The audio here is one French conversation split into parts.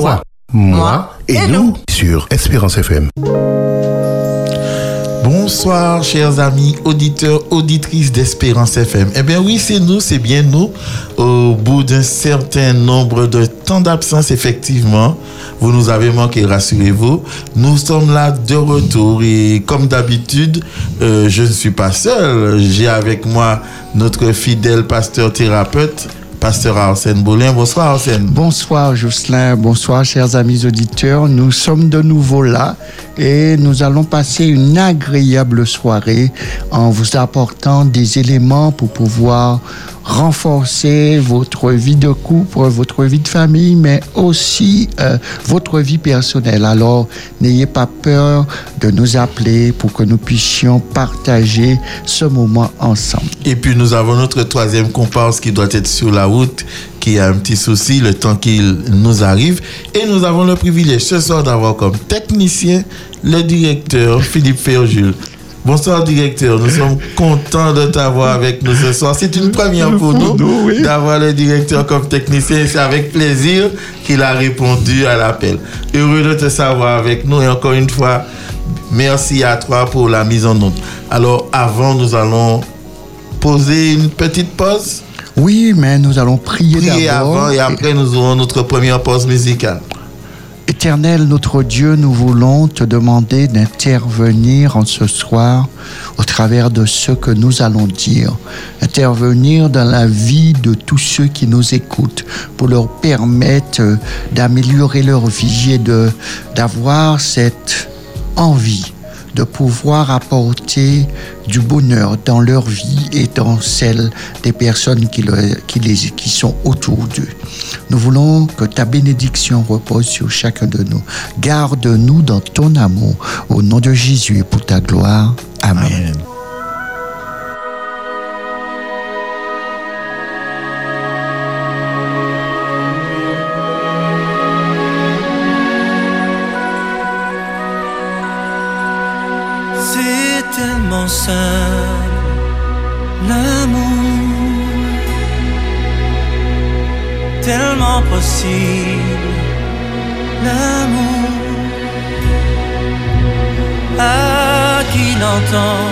Toi, moi et nous sur Espérance FM. Bonsoir, chers amis, auditeurs, auditrices d'Espérance FM. Eh bien oui, c'est nous, c'est bien nous. Au bout d'un certain nombre de temps d'absence, effectivement, vous nous avez manqué, rassurez-vous. Nous sommes là de retour et comme d'habitude, euh, je ne suis pas seul. J'ai avec moi notre fidèle pasteur thérapeute, Pasteur Arsène Boulin. Bonsoir Arsène. Bonsoir Jocelyn, bonsoir chers amis auditeurs. Nous sommes de nouveau là et nous allons passer une agréable soirée en vous apportant des éléments pour pouvoir renforcer votre vie de couple, votre vie de famille, mais aussi euh, votre vie personnelle. Alors, n'ayez pas peur de nous appeler pour que nous puissions partager ce moment ensemble. Et puis, nous avons notre troisième comparse qui doit être sur la route, qui a un petit souci le temps qu'il nous arrive. Et nous avons le privilège ce soir d'avoir comme technicien le directeur Philippe Ferjul. Bonsoir directeur, nous sommes contents de t'avoir avec nous ce soir. C'est une première pour nous d'avoir le directeur comme technicien. C'est avec plaisir qu'il a répondu à l'appel. Heureux de te savoir avec nous et encore une fois, merci à toi pour la mise en onde. Alors avant, nous allons poser une petite pause. Oui, mais nous allons prier, prier avant et après nous aurons notre première pause musicale. Éternel notre Dieu, nous voulons te demander d'intervenir en ce soir au travers de ce que nous allons dire. Intervenir dans la vie de tous ceux qui nous écoutent pour leur permettre d'améliorer leur vie et d'avoir cette envie de pouvoir apporter du bonheur dans leur vie et dans celle des personnes qui, les, qui sont autour d'eux. Nous voulons que ta bénédiction repose sur chacun de nous. Garde-nous dans ton amour. Au nom de Jésus et pour ta gloire. Amen. L'amour. Tellement possible l'amour. À qui l'entend?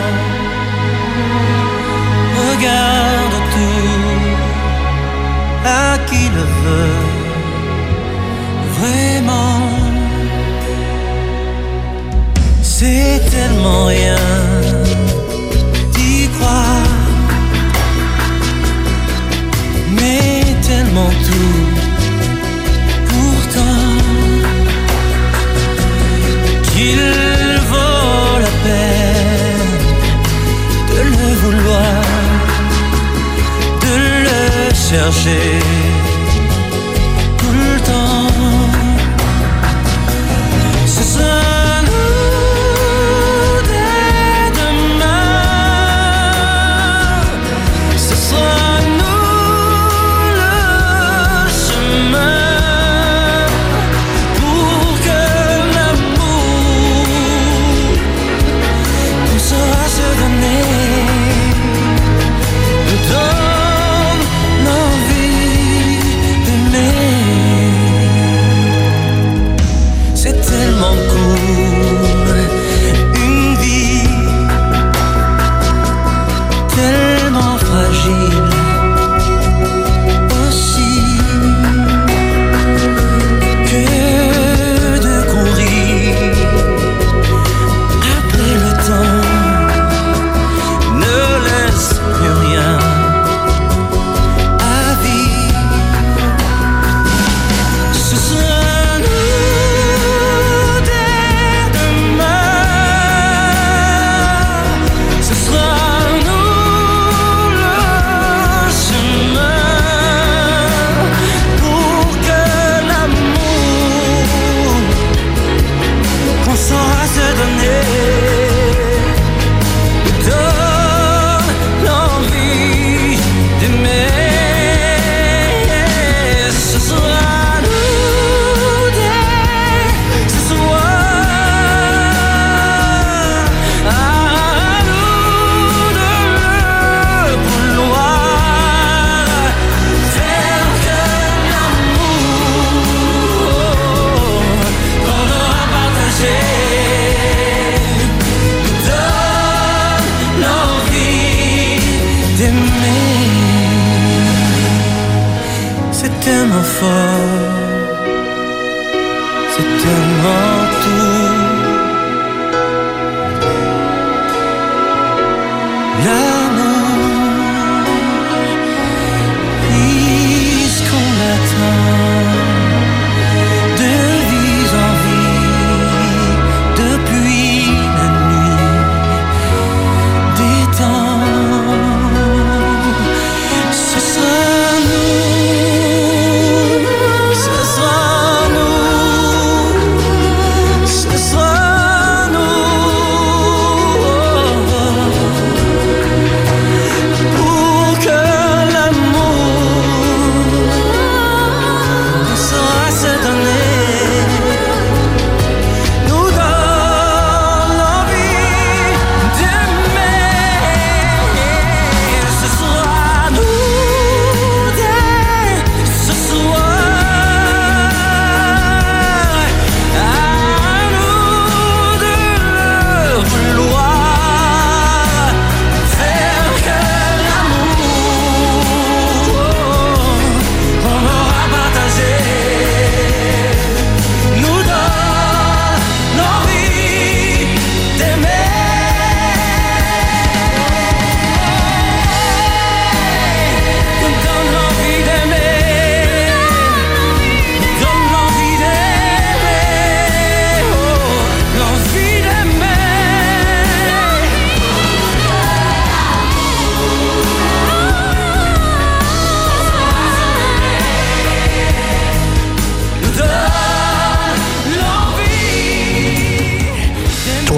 Regarde tout à qui le veut? Vraiment. C'est tellement rien Pourtant, qu'il vaut la peine de le vouloir, de le chercher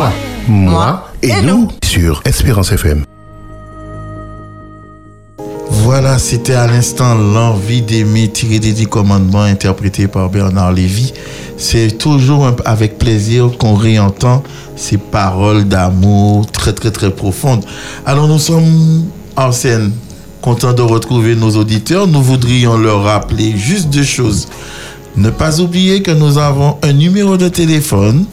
Toi, moi et nous sur Espérance FM. Voilà, c'était à l'instant l'envie d'aimer tiré des dix commandements interprété par Bernard Lévy. C'est toujours avec plaisir qu'on réentend ces paroles d'amour très très très profondes. Alors nous sommes en scène, contents de retrouver nos auditeurs. Nous voudrions leur rappeler juste deux choses. Ne pas oublier que nous avons un numéro de téléphone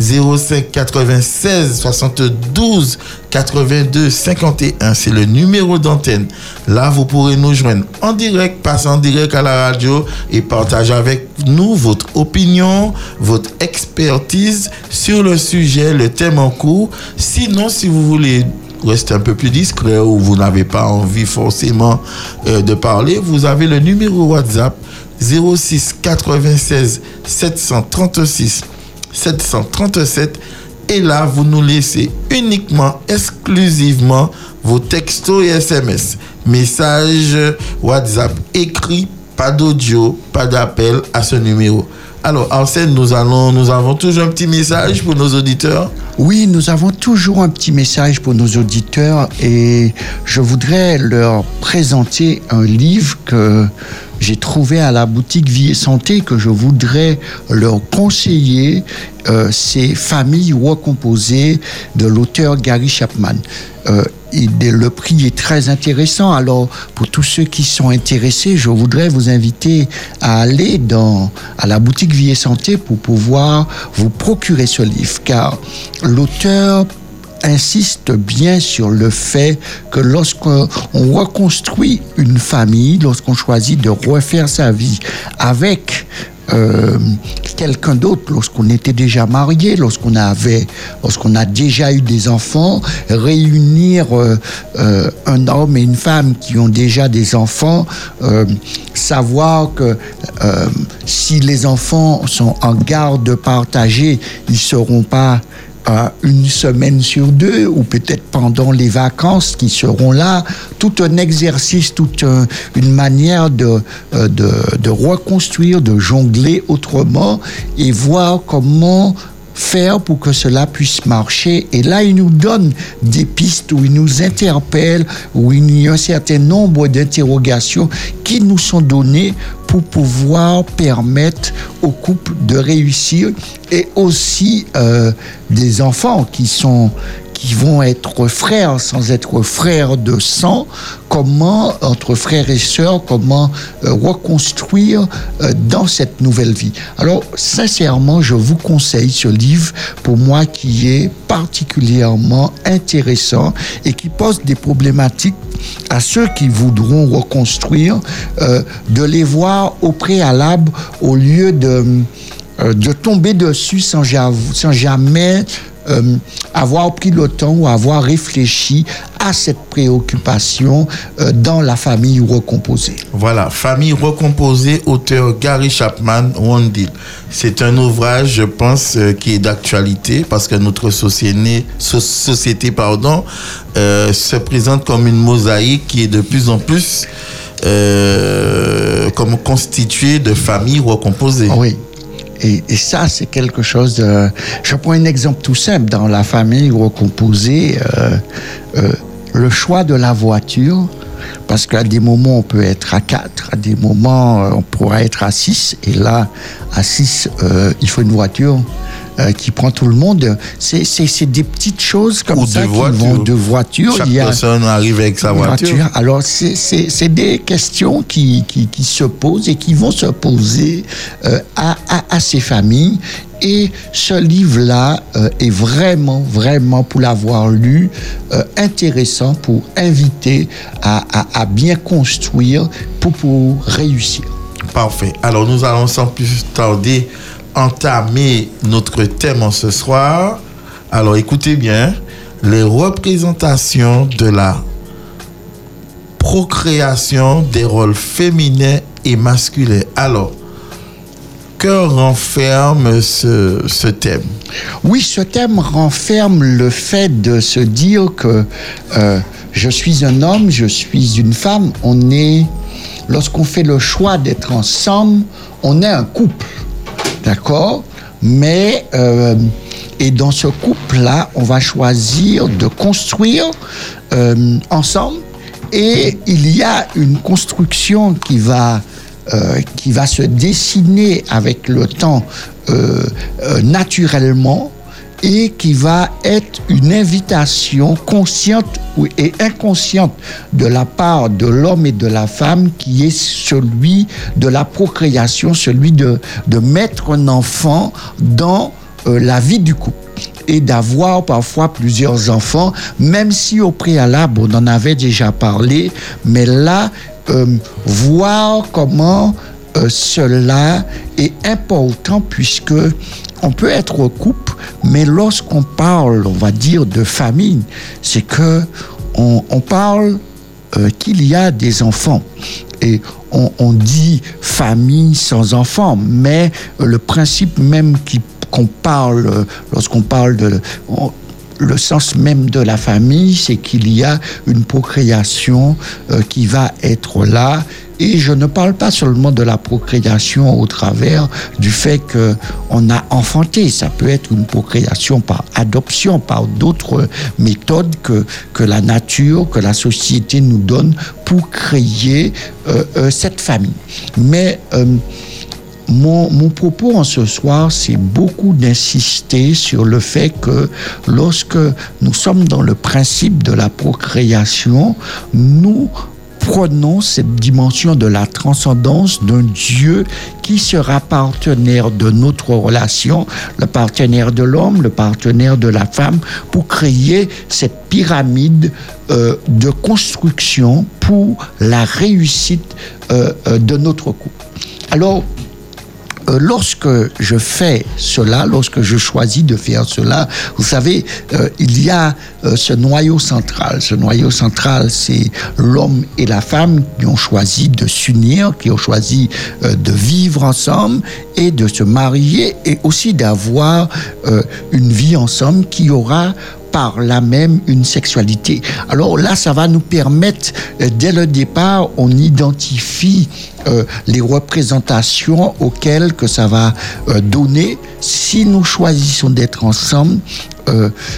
05 96 72 82 51. C'est le numéro d'antenne. Là, vous pourrez nous joindre en direct, passer en direct à la radio et partager avec nous votre opinion, votre expertise sur le sujet, le thème en cours. Sinon, si vous voulez rester un peu plus discret ou vous n'avez pas envie forcément euh, de parler, vous avez le numéro WhatsApp 06 96 736 737 et là vous nous laissez uniquement exclusivement vos textos et SMS messages WhatsApp écrits pas d'audio pas d'appel à ce numéro. Alors Arsène nous allons nous avons toujours un petit message pour nos auditeurs? Oui, nous avons toujours un petit message pour nos auditeurs et je voudrais leur présenter un livre que j'ai trouvé à la boutique Vie et Santé que je voudrais leur conseiller. Euh, c'est Famille recomposée de l'auteur Gary Chapman. Euh, le prix est très intéressant. Alors, pour tous ceux qui sont intéressés, je voudrais vous inviter à aller dans, à la boutique Vie et Santé pour pouvoir vous procurer ce livre. Car l'auteur insiste bien sur le fait que lorsqu'on reconstruit une famille, lorsqu'on choisit de refaire sa vie avec euh, quelqu'un d'autre, lorsqu'on était déjà marié, lorsqu'on avait, lorsqu'on a déjà eu des enfants, réunir euh, euh, un homme et une femme qui ont déjà des enfants, savoir que si les enfants sont en garde partagée, ils seront pas euh, une semaine sur deux ou peut-être pendant les vacances qui seront là, tout un exercice, toute un- une manière de, euh, de, de reconstruire, de jongler autrement et voir comment faire pour que cela puisse marcher. Et là, il nous donne des pistes où il nous interpelle, où il y a un certain nombre d'interrogations qui nous sont données pour pouvoir permettre au couple de réussir et aussi euh, des enfants qui sont qui vont être frères sans être frères de sang, comment, entre frères et sœurs, comment euh, reconstruire euh, dans cette nouvelle vie. Alors, sincèrement, je vous conseille ce livre, pour moi, qui est particulièrement intéressant et qui pose des problématiques à ceux qui voudront reconstruire, euh, de les voir au préalable au lieu de, de tomber dessus sans jamais euh, avoir pris le temps ou avoir réfléchi à cette préoccupation euh, dans la famille recomposée. Voilà, Famille recomposée, auteur Gary Chapman, One Deal. C'est un ouvrage, je pense, euh, qui est d'actualité parce que notre société, so- société pardon, se présente comme une mosaïque qui est de plus en plus comme constituée de familles recomposées. Oui. Et, ça, c'est quelque chose de... Je prends un exemple tout simple. Dans la famille recomposée, euh, euh, le choix de la voiture, parce qu'à des moments, on peut être à 4, à des moments, euh, on pourra être à 6. Et là, à 6, il faut une voiture euh, qui prend tout le monde. C'est des petites choses comme Ou ça de qui voitures. vont de voiture. Chaque Il y a- personne arrive avec sa voiture. alors, c'est- des questions qui, qui, qui se posent et qui vont se poser euh, à, à, à ces familles. Et ce livre-là euh, est vraiment, vraiment, pour l'avoir lu, euh, intéressant pour inviter à, bien construire pour, pour réussir. Parfait. Alors nous allons sans plus tarder entamer notre thème en ce soir. Alors écoutez bien, les représentations de la procréation des rôles féminins et masculins. Alors, que renferme ce, thème Oui, ce thème renferme le fait de se dire que euh, je suis un homme, je suis une femme. On est, lorsqu'on fait le choix d'être ensemble, on est un couple, d'accord? Mais euh, et dans ce couple-là, on va choisir de construire euh, ensemble. Et il y a une construction qui va euh, qui va se dessiner avec le temps euh, euh, naturellement et qui va être une invitation consciente et inconsciente de la part de l'homme et de la femme qui est celui de la procréation, celui de, de mettre un enfant dans la vie du couple et d'avoir parfois plusieurs enfants, même si au préalable on en avait déjà parlé, mais là, euh, voir comment euh, cela est important puisque on peut être au couple, mais lorsqu'on parle, on va dire, de famille, c'est que on, parle euh, qu'il y a des enfants. Et on, dit famille sans enfants, mais le principe même qu'on parle, lorsqu'on parle de... le sens même de la famille, c'est qu'il y a une procréation euh, qui va être là. Et je ne parle pas seulement de la procréation au travers du fait que on a enfanté. Ça peut être une procréation par adoption, par d'autres méthodes que, que la nature, que la société nous donne pour créer euh, euh, cette famille. Mais mon, propos en ce soir, c'est beaucoup d'insister sur le fait que lorsque nous sommes dans le principe de la procréation, nous prenons cette dimension de la transcendance d'un Dieu qui sera partenaire de notre relation, le partenaire de l'homme, le partenaire de la femme, pour créer cette pyramide euh, de construction pour la réussite euh, euh, de notre couple. Alors, euh, lorsque je fais cela, lorsque je choisis de faire cela, vous savez, euh, il y a euh, ce noyau central. Ce noyau central, c'est l'homme et la femme qui ont choisi de s'unir, qui ont choisi de vivre ensemble et de se marier et aussi d'avoir une vie ensemble qui aura par là même une sexualité. Alors là, ça va nous permettre, euh, dès le départ, on identifie euh, les représentations auxquelles que ça va euh, donner si nous choisissons d'être ensemble,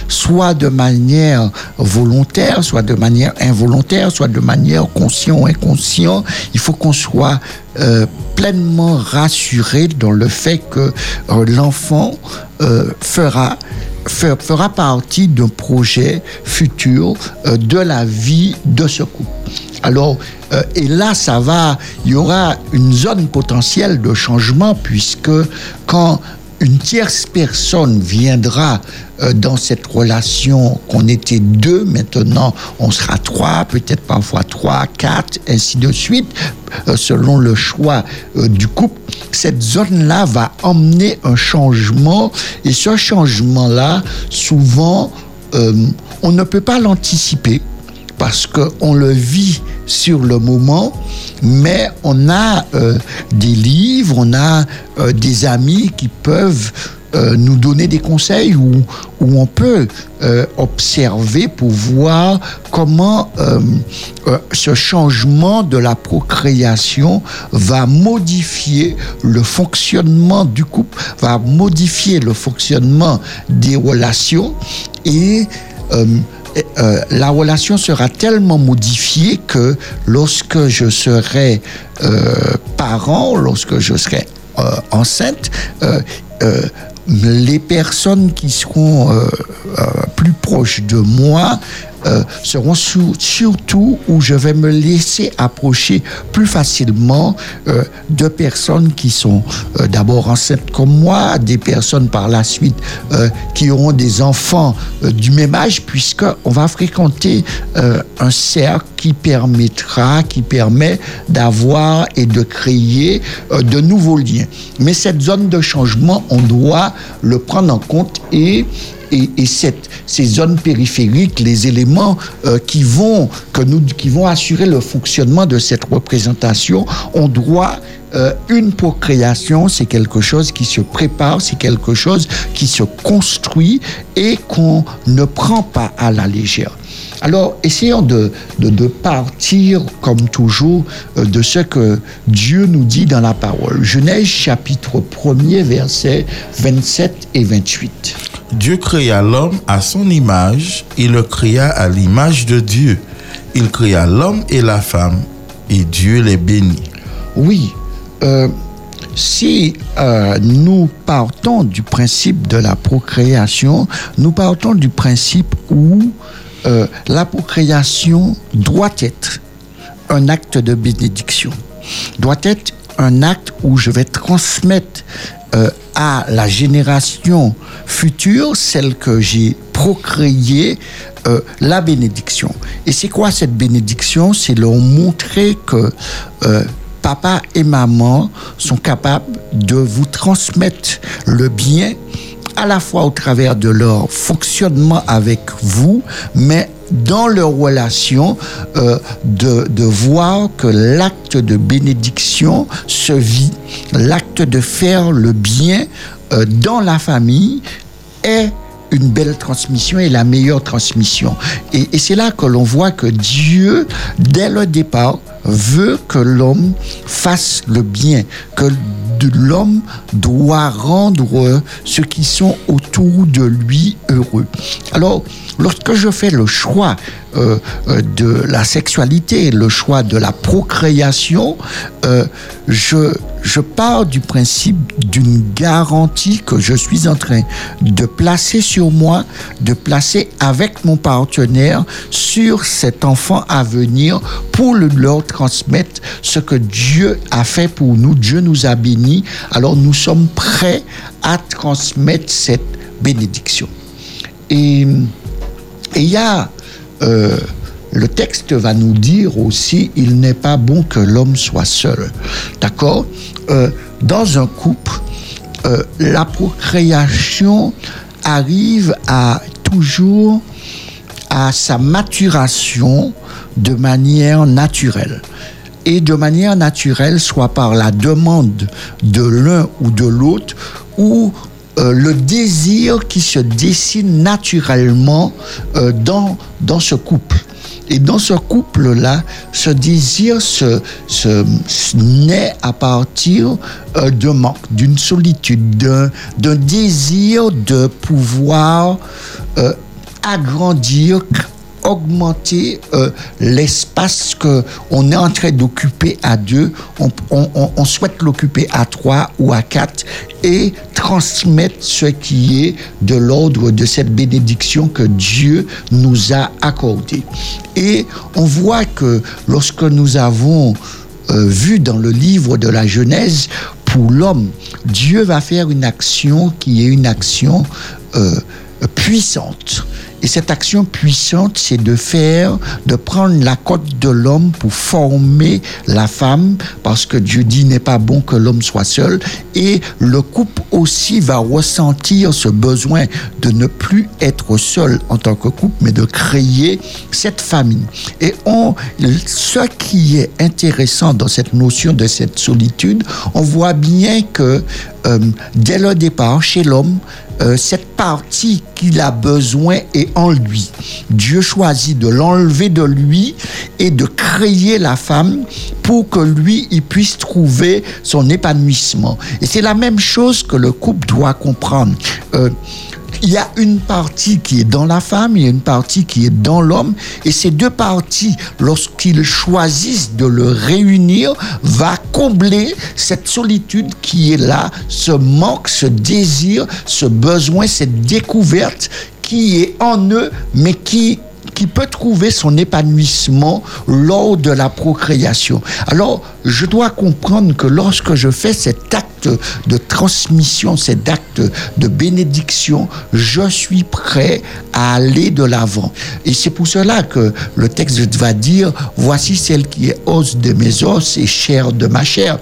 soit de manière volontaire, soit de manière involontaire, soit de manière consciente ou inconsciente. Il faut qu'on soit euh, pleinement rassuré dans le fait que euh, l'enfant euh, fera fe- fera partie d'un projet futur de la vie de ce couple. Alors, et là, ça va, il y aura une zone potentielle de changement puisque quand une tierce personne viendra euh, dans cette relation qu'on était deux, maintenant on sera trois, peut-être parfois trois, quatre, ainsi de suite, euh, selon le choix euh, du couple, cette zone-là va emmener un changement et ce changement-là, souvent, on ne peut pas l'anticiper parce qu'on le vit sur le moment, mais on a euh, des livres, on a euh, des amis qui peuvent euh, nous donner des conseils où, où on peut observer pour voir comment ce changement de la procréation va modifier le fonctionnement du couple, va modifier le fonctionnement des relations et euh, la relation sera tellement modifiée que lorsque je serai euh, parent, lorsque je serai euh, enceinte, les personnes qui seront plus proches de moi euh, seront surtout où je vais me laisser approcher plus facilement euh, de personnes qui sont euh, d'abord enceintes comme moi, des personnes par la suite qui auront des enfants du même âge, puisqu'on va fréquenter un cercle qui permettra, qui permet d'avoir et de créer de nouveaux liens. Mais cette zone de changement, on doit le prendre en compte et et, ces zones périphériques, les éléments euh, qui, vont, que nous, qui vont assurer le fonctionnement de cette représentation, on doit euh, une procréation, c'est quelque chose qui se prépare, c'est quelque chose qui se construit et qu'on ne prend pas à la légère. Alors, essayons de, de, de partir, comme toujours, euh, de ce que Dieu nous dit dans la parole. Genèse chapitre 1er, versets 27 et 28. Dieu créa l'homme à son image, il le créa à l'image de Dieu. Il créa l'homme et la femme, et Dieu les bénit. Oui, euh, si euh, nous partons du principe de la procréation, nous partons du principe où euh, la procréation doit être un acte de bénédiction, doit être un acte où je vais transmettre euh, à la génération future, celle que j'ai procréée, euh, la bénédiction. Et c'est quoi cette bénédiction? C'est leur montrer que papa et maman sont capables de vous transmettre le bien à la fois au travers de leur fonctionnement avec vous, mais dans leur relation, euh, de, de voir que l'acte de bénédiction se vit, l'acte de faire le bien euh, dans la famille est une belle transmission et la meilleure transmission. Et, et c'est là que l'on voit que Dieu, dès le départ, veut que l'homme fasse le bien, que l'homme doit rendre ceux qui sont autour de lui heureux. Alors, lorsque je fais le choix euh, euh, de la sexualité, le choix de la procréation, euh, je, je pars du principe d'une garantie que je suis en train de placer sur moi, de placer avec mon partenaire sur cet enfant à venir pour le leur transmettre ce que Dieu a fait pour nous. Dieu nous a bénis. Alors nous sommes prêts à transmettre cette bénédiction. Et il y a, euh, le texte va nous dire aussi, il n'est pas bon que l'homme soit seul. D'accord? Euh, Dans un couple, euh, la procréation arrive à toujours à sa maturation de manière naturelle. Et de manière naturelle, soit par la demande de l'un ou de l'autre, ou euh, le désir qui se dessine naturellement euh, dans, dans ce couple. Et dans ce couple-là, ce désir se, se, naît à partir euh, manque, d'une solitude, d'un d'un désir de pouvoir euh, agrandir augmenter euh, l'espace que on est en train d'occuper à deux. On, souhaite l'occuper à trois ou à quatre et transmettre ce qui est de l'ordre de cette bénédiction que Dieu nous a accordée. Et on voit que lorsque nous avons euh, vu dans le livre de la Genèse, pour l'homme, Dieu va faire une action qui est une action euh, puissante. Et cette action puissante, c'est de faire, de prendre la côte de l'homme pour former la femme, parce que Dieu dit n'est pas bon que l'homme soit seul. Et le couple aussi va ressentir ce besoin de ne plus être seul en tant que couple, mais de créer cette famille. Et on, ce qui est intéressant dans cette notion de cette solitude, on voit bien que euh, dès le départ, chez l'homme, euh, cette partie qu'il a besoin est en lui. Dieu choisit de l'enlever de lui et de créer la femme pour que lui, il puisse trouver son épanouissement. Et c'est la même chose que le couple doit comprendre. Euh, il y a une partie qui est dans la femme, il y a une partie qui est dans l'homme, et ces deux parties, lorsqu'ils choisissent de le réunir, va combler cette solitude qui est là, ce manque, ce désir, ce besoin, cette découverte qui est en eux, mais qui qui peut trouver son épanouissement lors de la procréation. Alors, je dois comprendre que lorsque je fais cet acte de transmission, cet acte de bénédiction, je suis prêt à aller de l'avant. Et c'est pour cela que le texte va dire, voici celle qui est os de mes os et chair de ma chair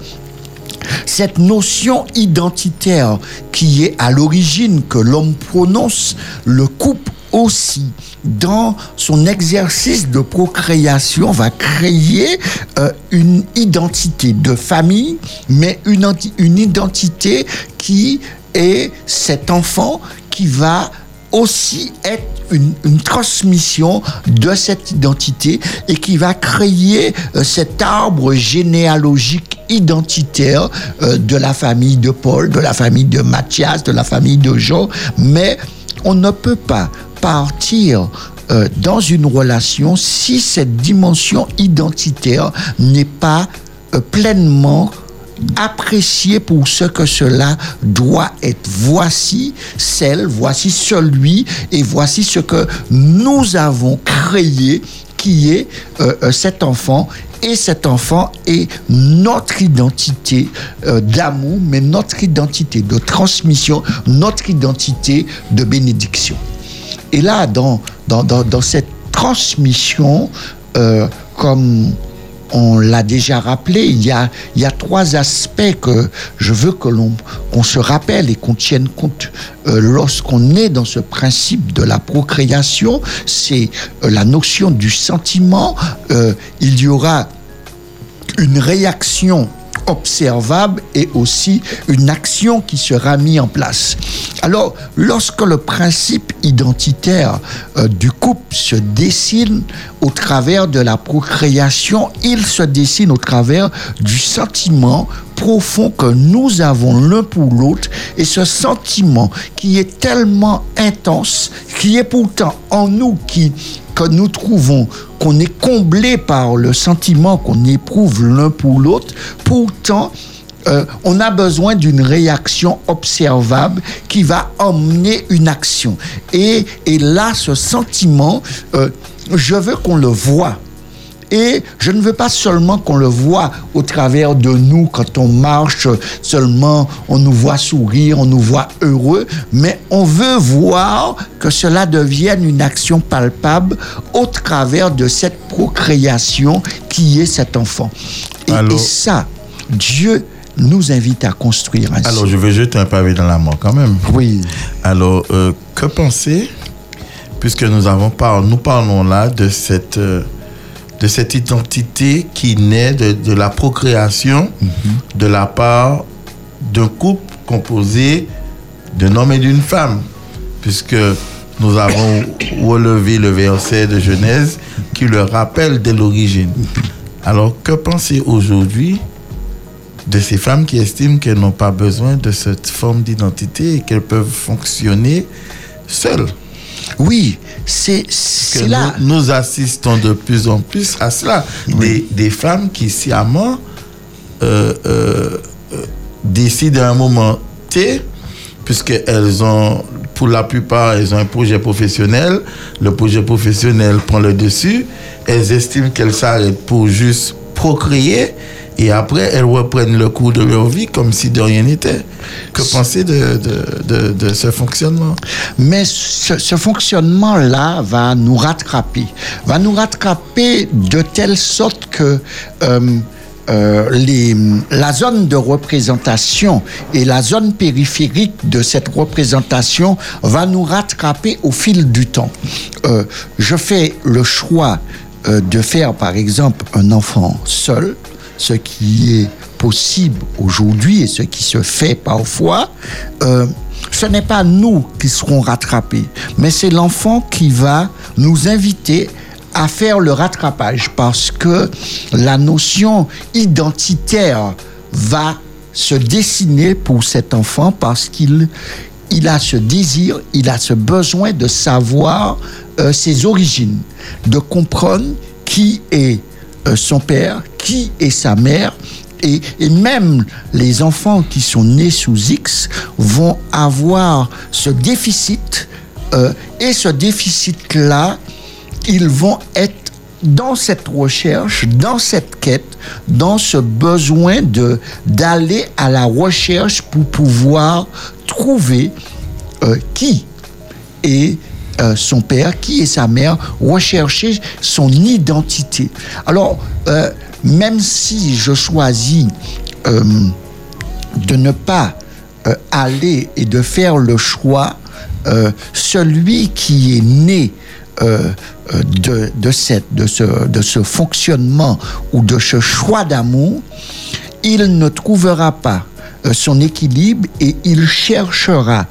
cette notion identitaire qui est à l'origine que l'homme prononce, le couple aussi. Dans son exercice de procréation va créer euh, une identité de famille, mais une, identité qui est cet enfant qui va aussi être une, une transmission de cette identité et qui va créer euh, cet arbre généalogique identitaire euh, de la famille de Paul, de la famille de Mathias, de la famille de Jean, mais on ne peut pas partir euh, dans une relation si cette dimension identitaire n'est pas pleinement appréciée pour ce que cela doit être. Voici celle, voici celui, et voici ce que nous avons créé qui est euh, euh, cet enfant. Et cet enfant est notre identité euh, d'amour, mais notre identité de transmission, notre identité de bénédiction. Et là, dans, dans, dans, cette transmission, comme on l'a déjà rappelé, il y a, trois aspects que je veux que l'on qu'on se rappelle et qu'on tienne compte euh, lorsqu'on est dans ce principe de la procréation. C'est euh, la notion du sentiment. Euh, il y aura une réaction observable et aussi une action qui sera mise en place. Alors, lorsque le principe identitaire euh, du couple se dessine au travers de la procréation, il se dessine au travers du sentiment profond que nous avons l'un pour l'autre et ce sentiment qui est tellement intense, qui est pourtant en nous, qui que nous trouvons qu'on est comblé par le sentiment qu'on éprouve l'un pour l'autre, pourtant euh, on a besoin d'une réaction observable qui va emmener une action. Et, et là, ce sentiment, euh, je veux qu'on le voit. Et je ne veux pas seulement qu'on le voit au travers de nous quand on marche, seulement on nous voit sourire, on nous voit heureux, mais on veut voir que cela devienne une action palpable au travers de cette procréation qui est cet enfant. Et, ça, Dieu nous invite à construire ainsi. Alors, je vais jeter un pavé dans la mort quand même. oui, Alors, euh, que penser, puisque nous, avons par- nous parlons là de cette, euh, de cette identité qui naît de, de la procréation de la part d'un couple composé d'un homme et d'une femme, puisque nous avons relevé le verset de Genèse qui le rappelle dès l'origine. Alors, que penser aujourd'hui de ces femmes qui estiment qu'elles n'ont pas besoin de cette forme d'identité et qu'elles peuvent fonctionner seules? Oui, c'est là. nous, nous assistons de plus en plus à cela. Des, des femmes qui sciemment euh, euh, euh, décident à un moment T, puisqu'elles ont, pour la plupart, elles ont un projet professionnel. Le projet professionnel prend le dessus. Elles estiment qu'elles s'arrêtent pour juste procréer. Et après, elles reprennent le cours de leur vie comme si de rien n'était. Que penser de, de, de, de ce fonctionnement? Mais ce, ce fonctionnement-là va nous rattraper. Va nous rattraper de telle sorte que euh, euh, les, la zone de représentation et la zone périphérique de cette représentation va nous rattraper au fil du temps. Euh, je fais le choix euh, de faire, par exemple, un enfant seul, ce qui est possible aujourd'hui et ce qui se fait parfois. Euh, ce n'est pas nous qui serons rattrapés, mais c'est l'enfant qui va nous inviter à faire le rattrapage parce que la notion identitaire va se dessiner pour cet enfant parce qu'il il a ce désir, il a ce besoin de savoir euh, ses origines, de comprendre qui est son père, qui est sa mère, et, et même les enfants qui sont nés sous X vont avoir ce déficit, euh, et ce déficit-là, ils vont être dans cette recherche, dans cette quête, dans ce besoin de d'aller à la recherche pour pouvoir trouver euh, qui est euh, son père, qui est sa mère, rechercher son identité. Alors, euh, même si je choisis euh, de ne pas aller et de faire le choix, celui qui est né de, cette, de, ce, fonctionnement ou de ce choix d'amour, il ne trouvera pas son équilibre et il cherchera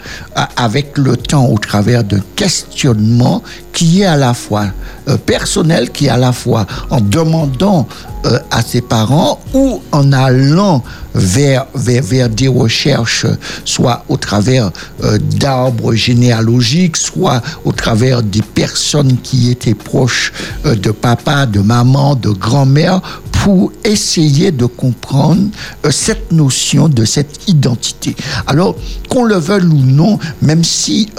avec le temps au travers de questionnements qui est à la fois euh, personnel, qui est à la fois en demandant euh, à ses parents ou en allant vers, vers, des recherches, soit au travers euh, d'arbres généalogiques, soit au travers des personnes qui étaient proches euh, de papa, de maman, de grand-mère, pour essayer de comprendre euh, cette notion de cette identité. Alors, qu'on le veuille ou non, même si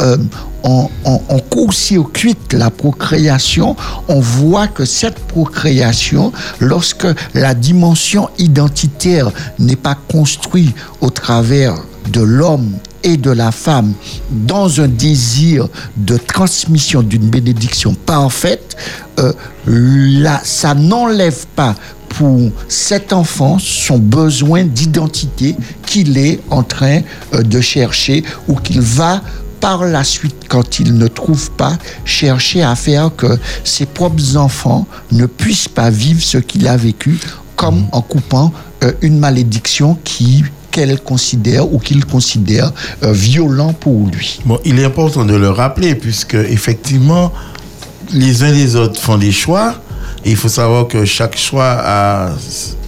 on, on, on court-circuite la procréation, on voit que cette procréation, lorsque la dimension identitaire n'est pas construite au travers de l'homme et de la femme dans un désir de transmission d'une bénédiction parfaite, euh, là, ça n'enlève pas pour cet enfant son besoin d'identité qu'il est en train euh, de chercher ou qu'il va par la suite, quand il ne trouve pas, chercher à faire que ses propres enfants ne puissent pas vivre ce qu'il a vécu, comme en coupant euh, une malédiction qui qu'elle considère ou qu'il considère euh, violent pour lui. Bon, il est important de le rappeler puisque effectivement, les uns les autres font des choix. Et il faut savoir que chaque choix a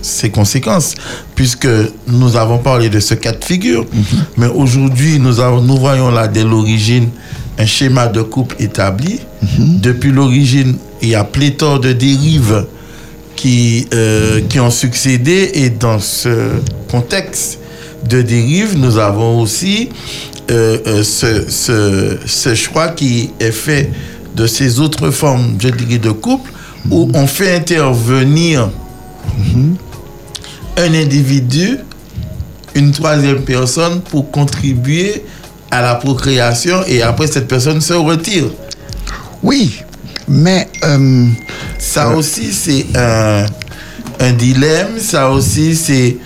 ses conséquences, puisque nous avons parlé de ce cas de figure. Mais aujourd'hui, nous, avons- nous voyons là dès l'origine un schéma de couple établi. Depuis l'origine, il y a pléthore de dérives qui, euh, qui ont succédé et dans ce contexte de dérive, nous avons aussi euh, euh, ce, ce, ce choix qui est fait de ces autres formes, je dirais, de couple, où on fait intervenir un individu, une troisième personne pour contribuer à la procréation et après cette personne se retire. Oui, mais euh, Ça aussi, c'est un, un dilemme, ça aussi, c'est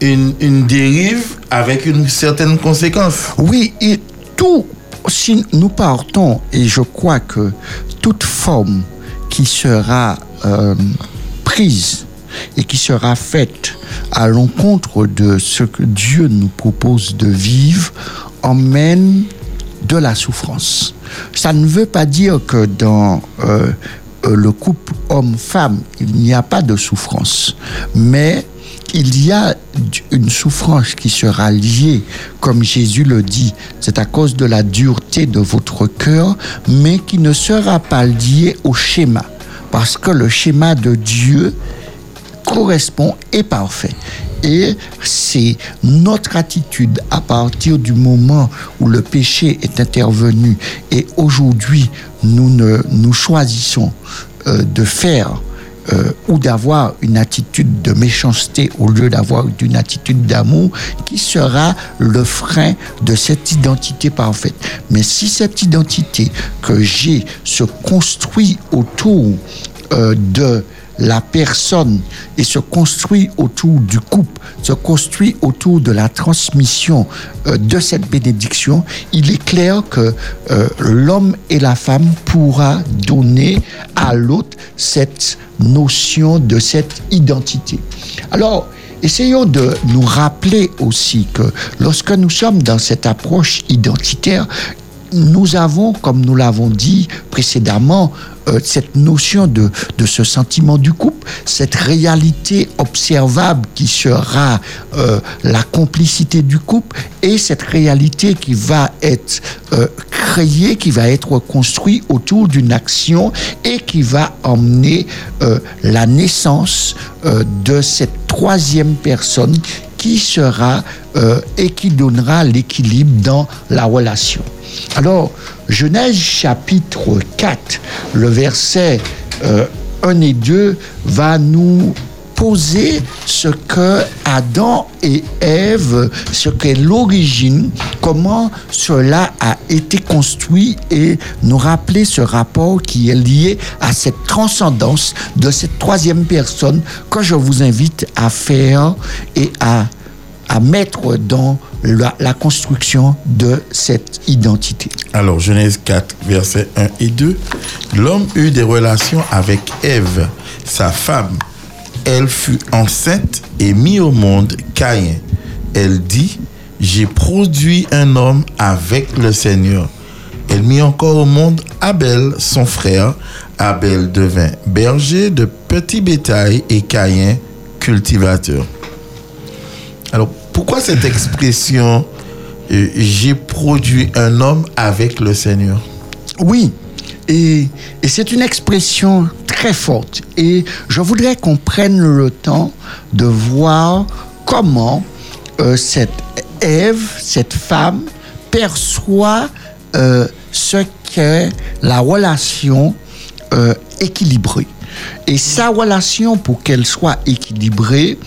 une, une dérive avec une certaine conséquence. Oui, et tout, si nous partons, et je crois que toute forme qui sera euh, prise et qui sera faite à l'encontre de ce que Dieu nous propose de vivre emmène de la souffrance. Ça ne veut pas dire que dans euh, euh, le couple homme-femme, il n'y a pas de souffrance, mais il y a une souffrance qui sera liée, comme Jésus le dit, c'est à cause de la dureté de votre cœur, mais qui ne sera pas liée au schéma, parce que le schéma de Dieu correspond et parfait. Et c'est notre attitude à partir du moment où le péché est intervenu. Et aujourd'hui nous, ne, nous choisissons euh, de faire euh, ou d'avoir une attitude de méchanceté au lieu d'avoir une attitude d'amour qui sera le frein de cette identité parfaite. Mais si cette identité que j'ai se construit autour euh, de la personne et se construit autour du couple, se construit autour de la transmission euh, de cette bénédiction, il est clair que euh, l'homme et la femme pourra donner à l'autre cette notion de cette identité. Alors, essayons de nous rappeler aussi que lorsque nous sommes dans cette approche identitaire, nous avons, comme nous l'avons dit précédemment, euh, cette notion de, ce sentiment du couple, cette réalité observable qui sera euh, la complicité du couple et cette réalité qui va être euh, créée, qui va être construite autour d'une action et qui va emmener la naissance de cette troisième personne qui sera euh, et qui donnera l'équilibre dans la relation. Alors, Genèse chapitre 4, le verset euh, 1 et 2 va nous poser ce que Adam et Ève, ce qu'est l'origine, comment cela a été construit et nous rappeler ce rapport qui est lié à cette transcendance de cette troisième personne que je vous invite à faire et à, à mettre dans la, la construction de cette identité. Alors, Genèse 4, versets 1 et 2. L'homme eut des relations avec Ève, sa femme. Elle fut enceinte et mit au monde Caïn. Elle dit, j'ai produit un homme avec le Seigneur. Elle mit encore au monde Abel, son frère. Abel devint berger de petit bétail et Caïn cultivateur. Alors, pourquoi cette expression euh, j'ai produit un homme avec le Seigneur? Oui, et, c'est une expression très forte. Et je voudrais qu'on prenne le temps de voir comment euh, cette Ève, cette femme, perçoit euh, ce qu'est la relation euh, équilibrée. Et sa relation, pour qu'elle soit équilibrée,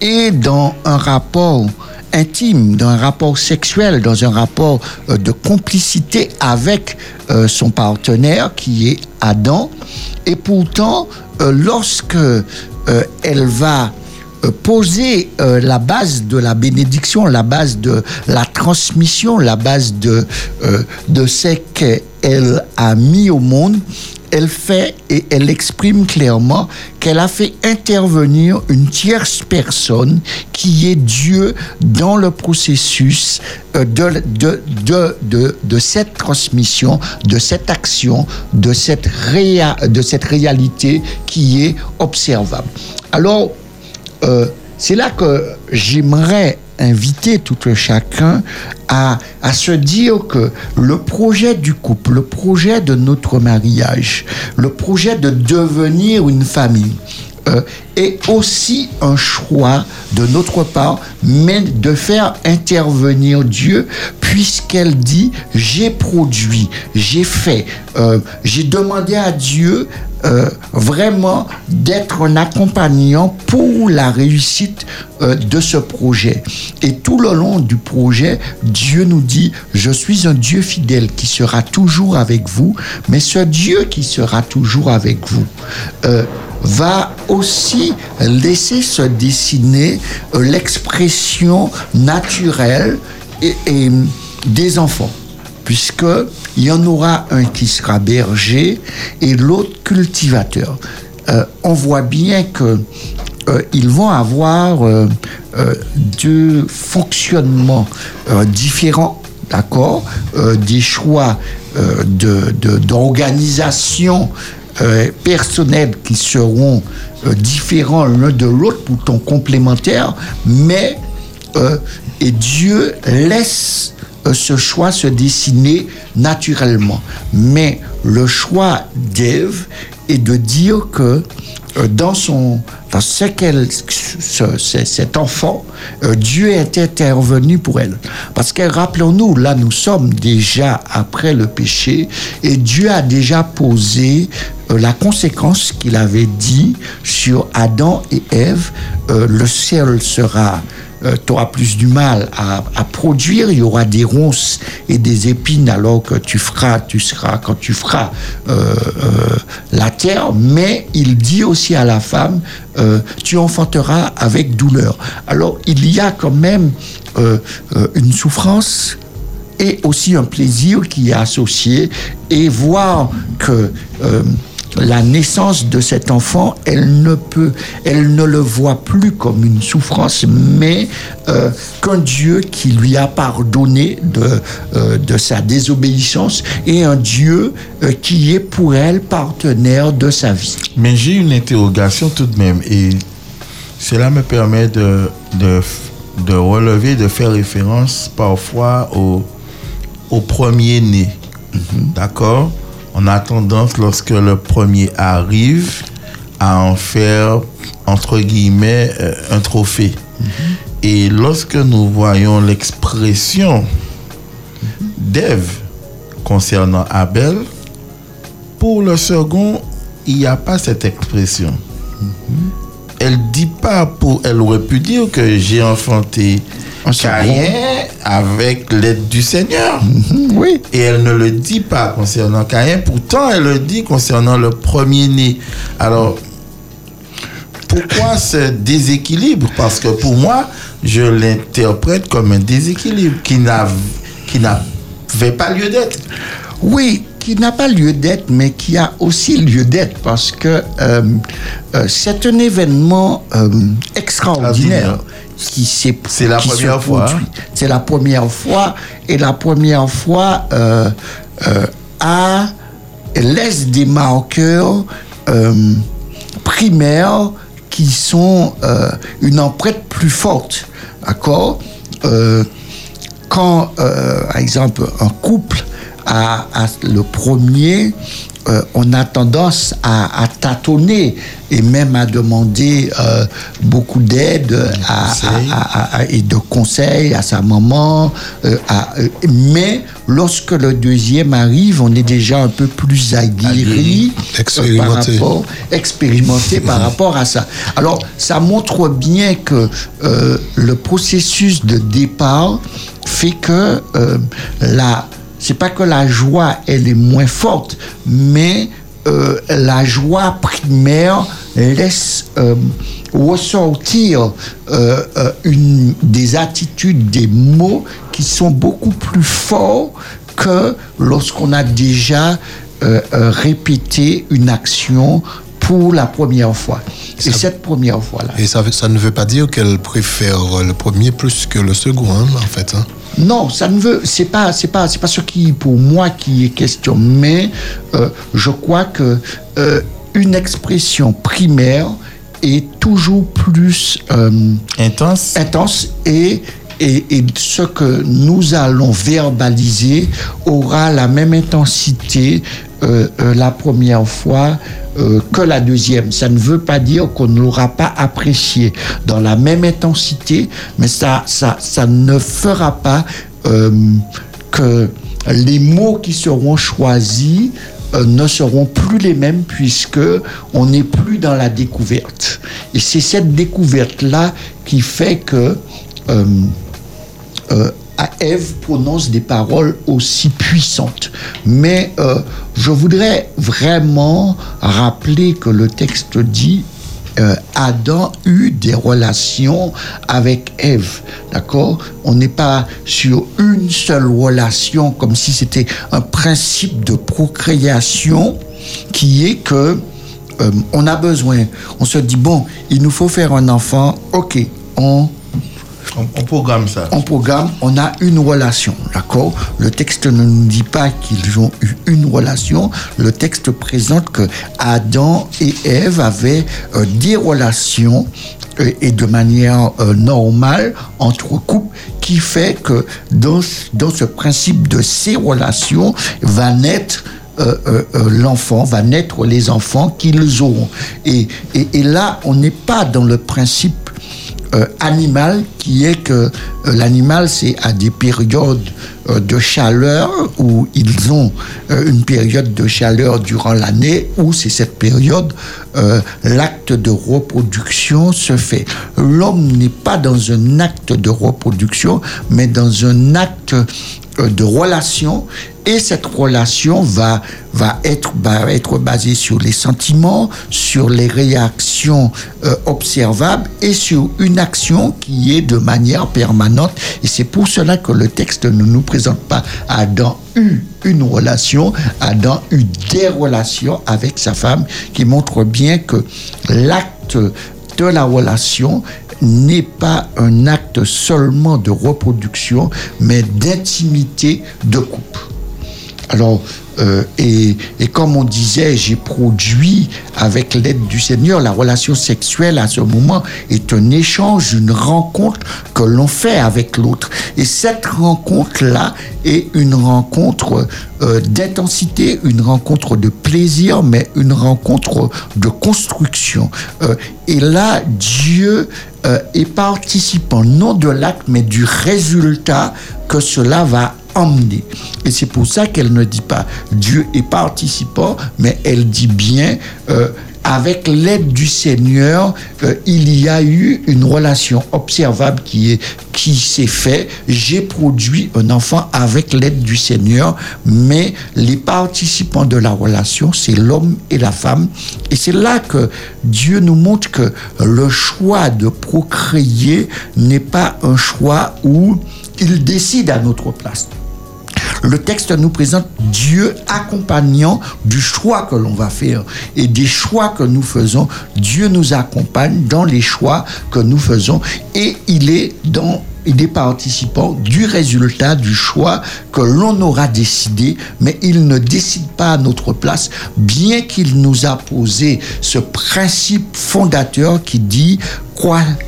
est dans un rapport intime, dans un rapport sexuel, dans un rapport euh, de complicité avec euh, son partenaire qui est Adam. Et pourtant, euh, lorsque elle va poser la base de la bénédiction, la base de la transmission, la base de, de ce qu'elle a mis au monde, elle fait et elle exprime clairement qu'elle a fait intervenir une tierce personne qui est Dieu dans le processus euh, de, de, de, de, de cette transmission, de cette action, de cette, réa, de cette réalité qui est observable. Alors, euh, c'est là que j'aimerais inviter tout un chacun à, se dire que le projet du couple, le projet de notre mariage, le projet de devenir une famille, euh, est aussi un choix de notre part, mais de faire intervenir Dieu, puisqu'elle dit, j'ai produit, j'ai fait, euh, j'ai demandé à Dieu euh, vraiment d'être un accompagnant pour la réussite euh, de ce projet. Et tout le long du projet, Dieu nous dit, je suis un Dieu fidèle qui sera toujours avec vous, mais ce Dieu qui sera toujours avec vous euh, va aussi laisser se dessiner l'expression naturelle des enfants puisque il y en aura un qui sera berger et l'autre cultivateur. Euh, on voit bien que euh, ils vont avoir euh, euh, deux fonctionnements différents, d'accord, des choix de- de- d'organisation euh, personnels qui seront différents l'un de l'autre, pourtant complémentaires, mais et Dieu laisse ce choix se dessiner naturellement. Mais le choix d'Ève est de dire que euh, dans son dans ce qu'elle ce- ce- cet enfant euh, Dieu est intervenu pour elle parce que rappelons-nous là nous sommes déjà après le péché et Dieu a déjà posé euh, la conséquence qu'il avait dit sur Adam et Ève Euh, le ciel sera tu auras plus du mal à, produire, il y aura des ronces et des épines alors que tu feras, tu seras, quand tu feras euh, euh, la terre, mais il dit aussi à la femme, euh, tu enfanteras avec douleur. Alors il y a quand même euh, euh, une souffrance et aussi un plaisir qui est associé. Et voir que euh, la naissance de cet enfant, elle ne peut, elle ne le voit plus comme une souffrance, mais euh, qu'un Dieu qui lui a pardonné de, euh, de sa désobéissance et un Dieu euh, qui est pour elle partenaire de sa vie. Mais j'ai une interrogation tout de même et cela me permet de, de, de relever, de faire référence parfois au, au premier-né. D'accord? On a tendance, lorsque le premier arrive, à en faire, entre guillemets, euh, un trophée. Et lorsque nous voyons l'expression d'Ève concernant Abel, pour le second, il n'y a pas cette expression. Elle dit pas pour. Elle aurait pu dire que j'ai enfanté. Caïn avec l'aide du Seigneur. Oui. Et elle ne le dit pas concernant Caïn. Pourtant, elle le dit concernant le premier-né. Alors, pourquoi ce déséquilibre? Parce que pour moi, je l'interprète comme un déséquilibre qui n'avait pas lieu d'être. Oui, qui n'a pas lieu d'être, mais qui a aussi lieu d'être parce que euh, euh, c'est un événement euh, extraordinaire qui s'est C'est la première fois, produit. hein. C'est la première fois et la première fois a laisse des marqueurs primaires qui sont une empreinte plus forte, d'accord? Quand, par exemple, un couple le premier, euh, on a tendance à, à tâtonner et même à demander euh, beaucoup d'aide à- à- et de conseils à sa maman. euh, euh, mais lorsque le deuxième arrive, on est déjà un peu plus aguerri, euh, Expérimenté. par rapport expérimenté par rapport à ça. Alors, ça montre bien que euh, le processus de départ fait que euh, la, c'est pas que la joie elle est moins forte, mais euh, la joie primaire laisse euh, ressortir euh, des attitudes, des mots qui sont beaucoup plus forts que lorsqu'on a déjà répété une action pour la première fois. Et Ça- cette première fois-là. Et ça, ça ne veut pas dire qu'elle préfère le premier plus que le second, hein, en fait. hein. Non, ça ne veut, c'est pas, c'est pas, c'est pas ce qui, pour moi, qui est question. Mais euh, je crois que euh, une expression primaire est toujours plus euh, Intense. intense et, et, ce que nous allons verbaliser aura la même intensité euh, euh, la première fois euh, que la deuxième. Ça ne veut pas dire qu'on ne l'aura pas apprécié dans la même intensité, mais ça, ça, ça ne fera pas que les mots qui seront choisis ne seront plus les mêmes puisque on n'est plus dans la découverte. Et c'est cette découverte-là qui fait que euh, à Ève prononce des paroles aussi puissantes. Mais euh, je voudrais vraiment rappeler que le texte dit euh, Adam eut des relations avec Ève. D'accord? On n'est pas sur une seule relation comme si c'était un principe de procréation qui est que on a besoin. On se dit bon, il nous faut faire un enfant. Ok, on On, programme ça. on programme, on a une relation, d'accord? Le texte ne nous dit pas qu'ils ont eu une relation. Le texte présente que Adam et Ève avaient euh, des relations euh, et de manière euh, normale entre couples qui fait que dans, ce- principe de ces relations va naître l'enfant, va naître les enfants qu'ils auront. Et là, on n'est pas dans le principe euh, animal qui est que euh, l'animal c'est à des périodes euh, de chaleur où ils ont une période de chaleur durant l'année où c'est cette période l'acte de reproduction se fait. L'homme n'est pas dans un acte de reproduction mais dans un acte de relation et cette relation va, va, être, basée sur les sentiments, sur les réactions euh, observables et sur une action qui est de manière permanente. Et c'est pour cela que le texte ne nous présente pas Adam eut une relation, Adam eut des relations avec sa femme qui montre bien que l'acte de la relation n'est pas un acte seulement de reproduction, mais d'intimité de couple. Alors, euh, et, et comme on disait, j'ai produit avec l'aide du Seigneur, la relation sexuelle à ce moment est un échange, une rencontre que l'on fait avec l'autre. Et cette rencontre-là est une rencontre euh, d'intensité, une rencontre de plaisir, mais une rencontre de construction. Euh, et là, Dieu euh, est participant non de l'acte, mais du résultat que cela va Et c'est pour ça qu'elle ne dit pas Dieu est participant, mais elle dit bien euh, avec l'aide du Seigneur, euh, il y a eu une relation observable qui est qui s'est fait. J'ai produit un enfant avec l'aide du Seigneur, mais les participants de la relation, c'est l'homme et la femme. Et c'est là que Dieu nous montre que le choix de procréer n'est pas un choix où il décide à notre place. Le texte nous présente Dieu accompagnant du choix que l'on va faire et des choix que nous faisons. Dieu nous accompagne dans les choix que nous faisons et il est dans il est participant du résultat du choix que l'on aura décidé, mais il ne décide pas à notre place, bien qu'il nous a posé ce principe fondateur qui dit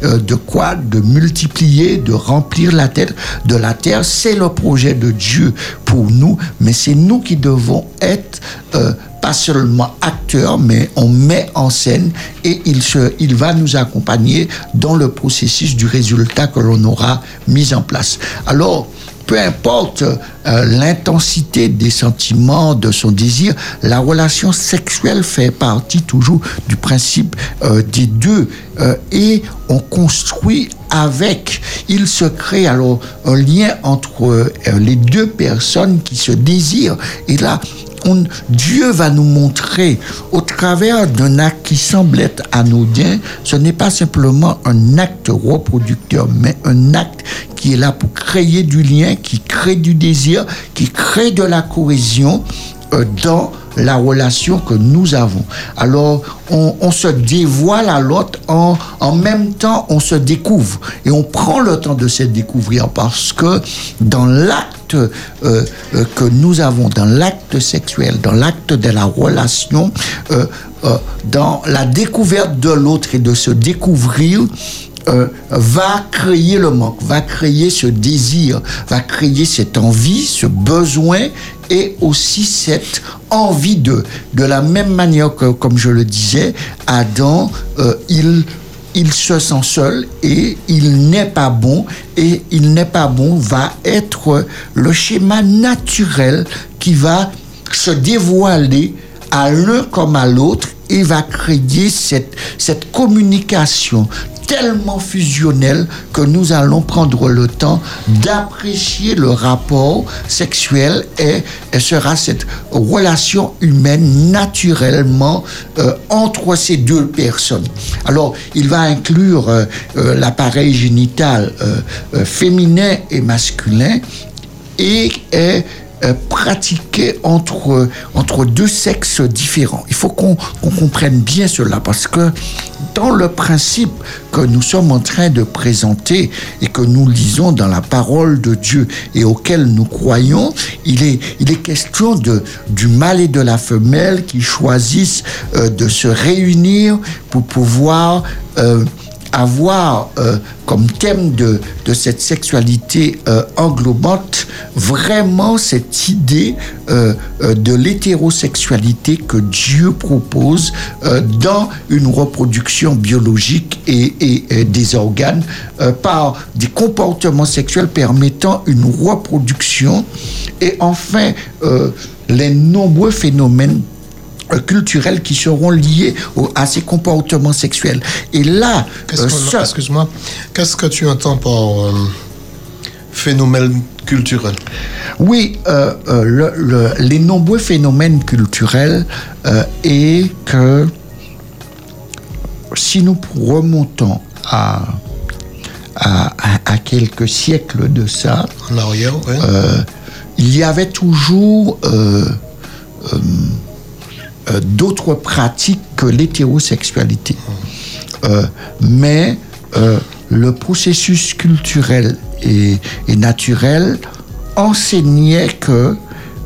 euh, de quoi De multiplier, de remplir la terre, de la terre. C'est le projet de Dieu pour nous, mais c'est nous qui devons être euh, pas seulement acteurs, mais on met en scène et il, se, il va nous accompagner dans le processus du résultat que l'on aura mis en place. Alors, peu importe euh, l'intensité des sentiments, de son désir, la relation sexuelle fait partie toujours du principe euh, des deux. Euh, et on construit avec. Il se crée alors un lien entre euh, les deux personnes qui se désirent. Et là, Dieu va nous montrer au travers d'un acte qui semble être anodin, ce n'est pas simplement un acte reproducteur, mais un acte qui est là pour créer du lien, qui crée du désir, qui crée de la cohésion euh, dans la relation que nous avons. Alors, on, se dévoile à l'autre, en, même temps, on se découvre. Et on prend le temps de se découvrir parce que dans l'acte euh, euh, que nous avons, dans l'acte sexuel, dans l'acte de la relation, euh, dans la découverte de l'autre et de se découvrir, euh, va créer le manque, va créer ce désir, va créer cette envie, ce besoin et aussi cette envie de. De la même manière que, comme je le disais, Adam, euh, il il se sent seul et il n'est pas bon et il n'est pas bon va être le schéma naturel qui va se dévoiler à l'un comme à l'autre et va créer cette, cette communication tellement fusionnelle que nous allons prendre le temps d'apprécier le rapport sexuel et, et sera cette relation humaine naturellement euh, entre ces deux personnes. Alors, il va inclure euh, euh, l'appareil génital euh, euh, féminin et masculin et est euh, pratiqué entre, entre deux sexes différents. Il faut qu'on qu'on comprenne bien cela parce que dans le principe que nous sommes en train de présenter et que nous lisons dans la parole de Dieu et auquel nous croyons, il est, il est question de, du mâle et de la femelle qui choisissent euh, de se réunir pour pouvoir euh, avoir euh, comme thème de, de cette sexualité euh, englobante vraiment cette idée euh, euh, de l'hétérosexualité que Dieu propose euh, dans une reproduction biologique et, et- et des organes euh, par des comportements sexuels permettant une reproduction. Et enfin les nombreux phénomènes culturels qui seront liés au- à ces comportements sexuels. Et là, Qu'est-ce euh, Excuse-moi. Qu'est-ce que tu entends par euh, phénomène culturel? Oui, euh, le- le- les nombreux phénomènes culturels et que si nous remontons à, à, quelques siècles de ça, En arrière, euh, il y avait toujours euh, euh, euh, d'autres pratiques que l'hétérosexualité. Euh, mais euh, le processus culturel et, et naturel enseignait que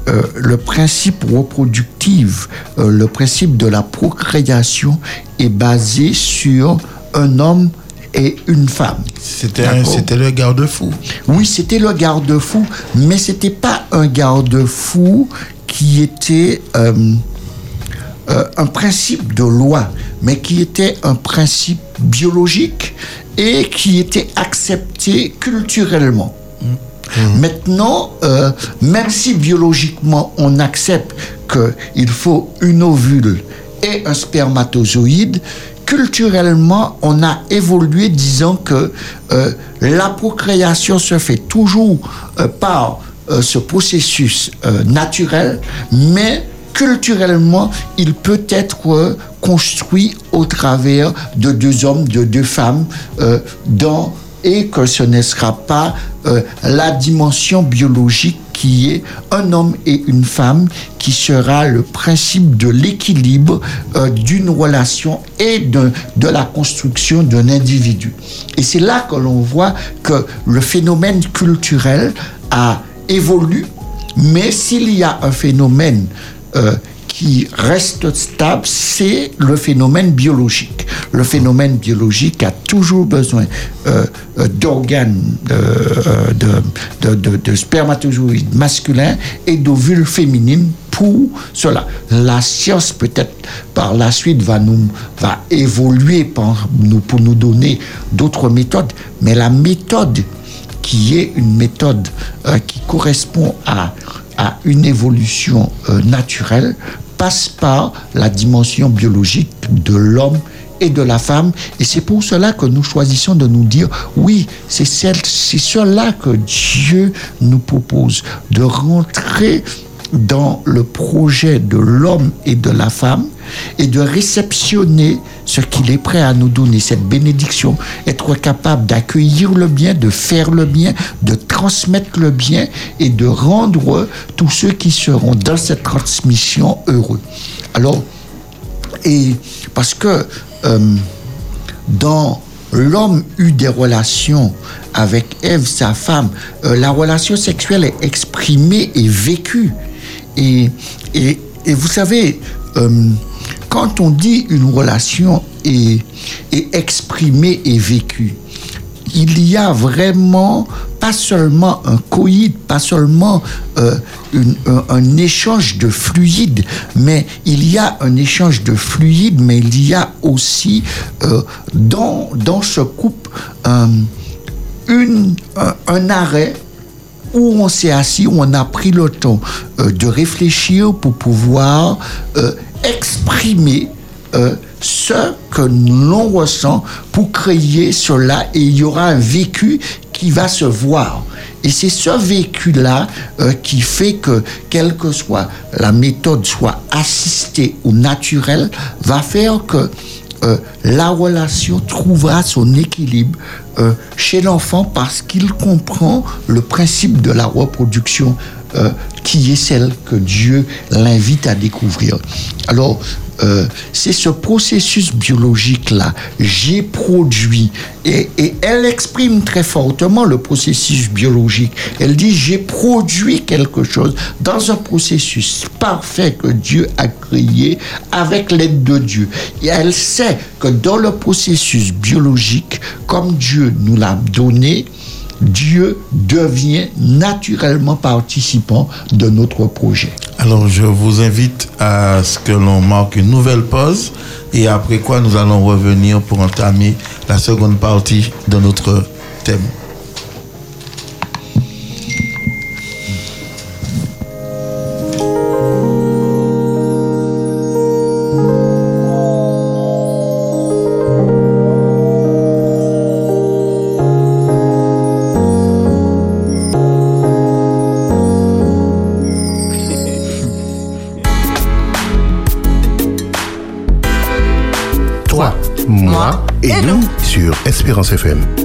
euh, le principe reproductif, euh, le principe de la procréation est basé sur un homme et une femme. C'était le garde-fou. Oui, c'était le garde-fou, mais c'était pas un garde-fou qui était euh, euh, un principe de loi, mais qui était un principe biologique et qui était accepté culturellement. Maintenant, euh, même si biologiquement on accepte qu'il faut une ovule et un spermatozoïde, culturellement on a évolué disant que euh, la procréation se fait toujours euh, par euh, ce processus naturel, mais culturellement, il peut être euh, construit au travers de deux hommes, de deux femmes, euh, et que ce ne sera pas euh, la dimension biologique qui est un homme et une femme qui sera le principe de l'équilibre d'une relation et de, de la construction d'un individu. Et c'est là que l'on voit que le phénomène culturel a évolué, mais s'il y a un phénomène euh, qui reste stable, c'est le phénomène biologique. Le phénomène biologique a toujours besoin euh, euh, d'organes, de, de, de- de spermatozoïdes masculins et d'ovules féminines pour cela. La science peut-être par la suite va nous va évoluer par nous, pour nous donner d'autres méthodes, mais la méthode qui est une méthode euh, qui correspond à, une évolution euh, naturelle, passe par la dimension biologique de l'homme et de la femme. Et c'est pour cela que nous choisissons de nous dire, oui, c'est cela que Dieu nous propose, de rentrer dans le projet de l'homme et de la femme et de réceptionner ce qu'il est prêt à nous donner, cette bénédiction, être capable d'accueillir le bien, de faire le bien, de transmettre le bien et de rendre tous ceux qui seront dans cette transmission heureux. Alors, et parce que euh, dans l'homme eut des relations avec Ève, sa femme, euh, la relation sexuelle est exprimée et vécue. Et, et, et vous savez, euh, quand on dit une relation est, exprimée et vécue, il y a vraiment pas seulement un coït, pas seulement euh, un, échange de fluide, mais il y a un échange de fluide, mais il y a aussi euh, dans, dans ce couple un, un arrêt où on s'est assis, où on a pris le temps euh, de réfléchir pour pouvoir euh, exprimer euh, ce que l'on ressent pour créer cela et il y aura un vécu qui va se voir. Et c'est ce vécu-là qui fait que, quelle que soit la méthode, soit assistée ou naturelle, va faire que euh, la relation trouvera son équilibre euh, chez l'enfant parce qu'il comprend le principe de la reproduction euh, qui est celle que Dieu l'invite à découvrir. Alors, euh, c'est ce processus biologique-là. J'ai produit. Et, et elle exprime très fortement le processus biologique. Elle dit, j'ai produit quelque chose dans un processus parfait que Dieu a créé avec l'aide de Dieu. Et elle sait que dans le processus biologique, comme Dieu nous l'a donné, Dieu devient naturellement participant de notre projet. Alors, je vous invite à ce que l'on marque une nouvelle pause et après quoi nous allons revenir pour entamer la seconde partie de notre thème. Espérance FM.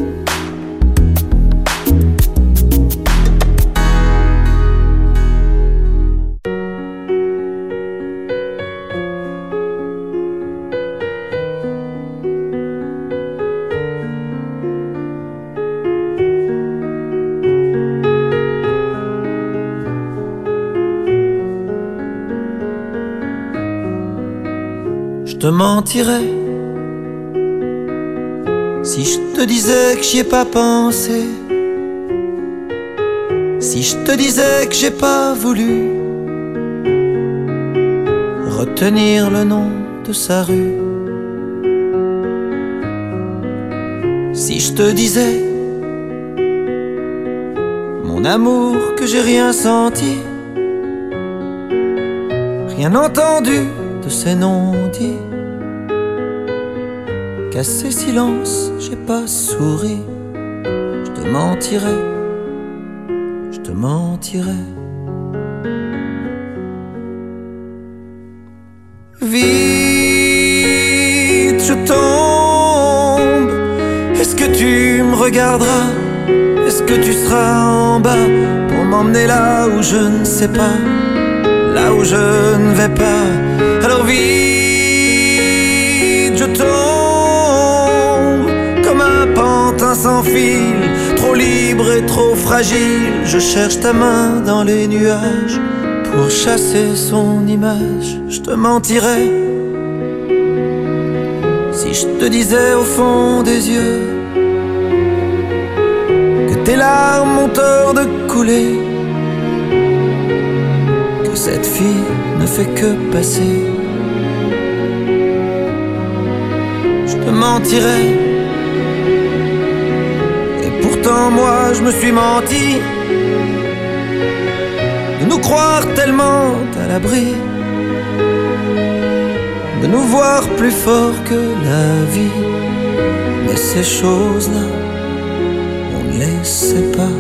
Pas pensé. Si je te disais que j'ai pas voulu retenir le nom de sa rue. Si je te disais mon amour que j'ai rien senti, rien entendu de ces non-dits qu'à ces silences pas souri. Je te mentirais, je te mentirais. Vite, je tombe. Est-ce que tu me regarderas? Est-ce que tu seras en bas pour m'emmener là où je ne sais pas, là où je ne vais pas? Alors vite, je tombe fil, trop libre et trop fragile. Je cherche ta main dans les nuages pour chasser son image. Je te mentirais si je te disais au fond des yeux que tes larmes ont tort de couler, que cette fille ne fait que passer. Je te mentirais, moi je me suis menti de nous croire tellement à l'abri, de nous voir plus fort que la vie. Mais ces choses-là, on ne les sait pas.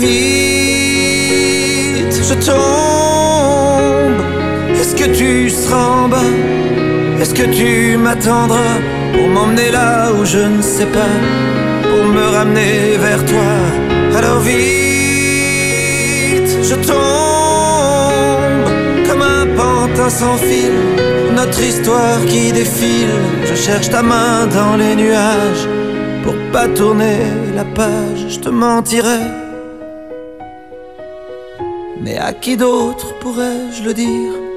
Vite, je tombe. Est-ce que tu seras en bas? Est-ce que tu m'attendras pour m'emmener là où je ne sais pas Pour me ramener vers toi? Alors vite, je tombe Comme un pantin sans fil. Notre histoire qui défile Je cherche ta main dans les nuages. Pour pas tourner la page Je te mentirais mais à qui d'autre pourrais-je le dire?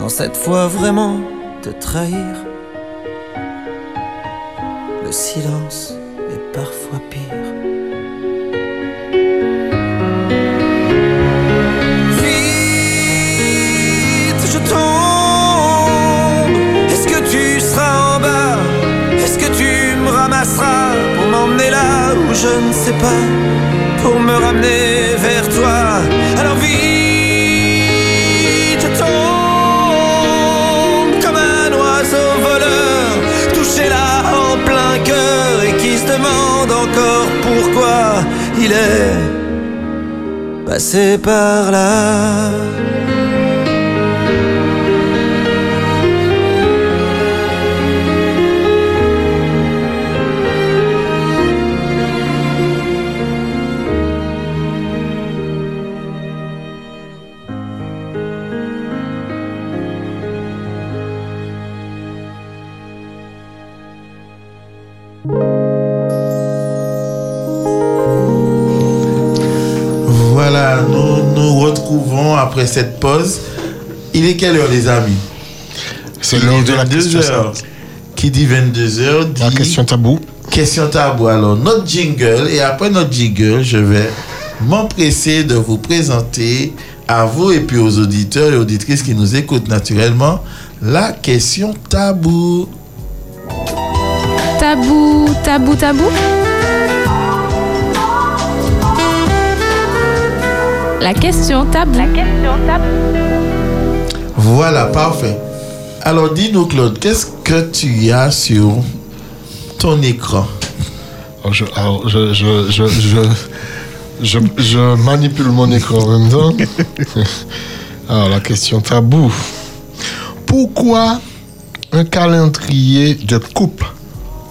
Sans cette fois vraiment te trahir. Le silence est parfois pire. Vite, je tombe. Est-ce que tu seras en bas? Est-ce que tu me ramasseras Pour m'emmener là où je ne sais pas? Pour me ramener vers il est passé par là. Retrouvons après cette pause. Il est quelle heure, les amis? C'est l'heure de la 22 question. heures. Qui dit 22 heures dit La question tabou. question tabou. Alors, notre jingle, et après notre jingle, je vais m'empresser de vous présenter à vous et puis aux auditeurs et auditrices qui nous écoutent naturellement la question tabou. Tabou, tabou, tabou. La question tabou. La question tabou. Voilà, parfait. Alors, dis-nous, Claude, qu'est-ce que tu as sur ton écran? Alors, je, alors, je, je, je, je, je, je manipule mon écran en même temps. Alors, la question tabou. Pourquoi un calendrier de couple?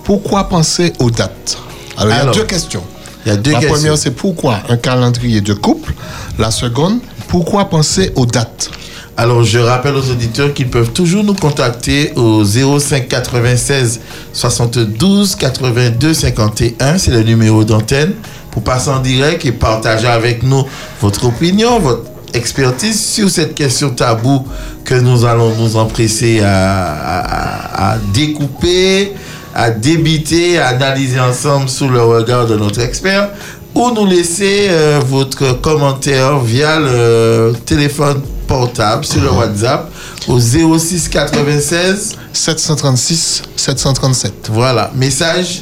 Pourquoi penser aux dates? Alors, il y Alors, a deux questions. Il y a deux la questions. première, c'est pourquoi un calendrier de couple? La seconde, pourquoi penser aux dates? Alors, je rappelle aux auditeurs qu'ils peuvent toujours nous contacter au 05 96 72 82 51. C'est le numéro d'antenne pour passer en direct et partager avec nous votre opinion, votre expertise sur cette question taboue que nous allons nous empresser à, à- à découper, à débiter, à analyser ensemble sous le regard de notre expert ou nous laisser euh, votre commentaire via le téléphone portable sur le WhatsApp au 06 96 736 737. voilà message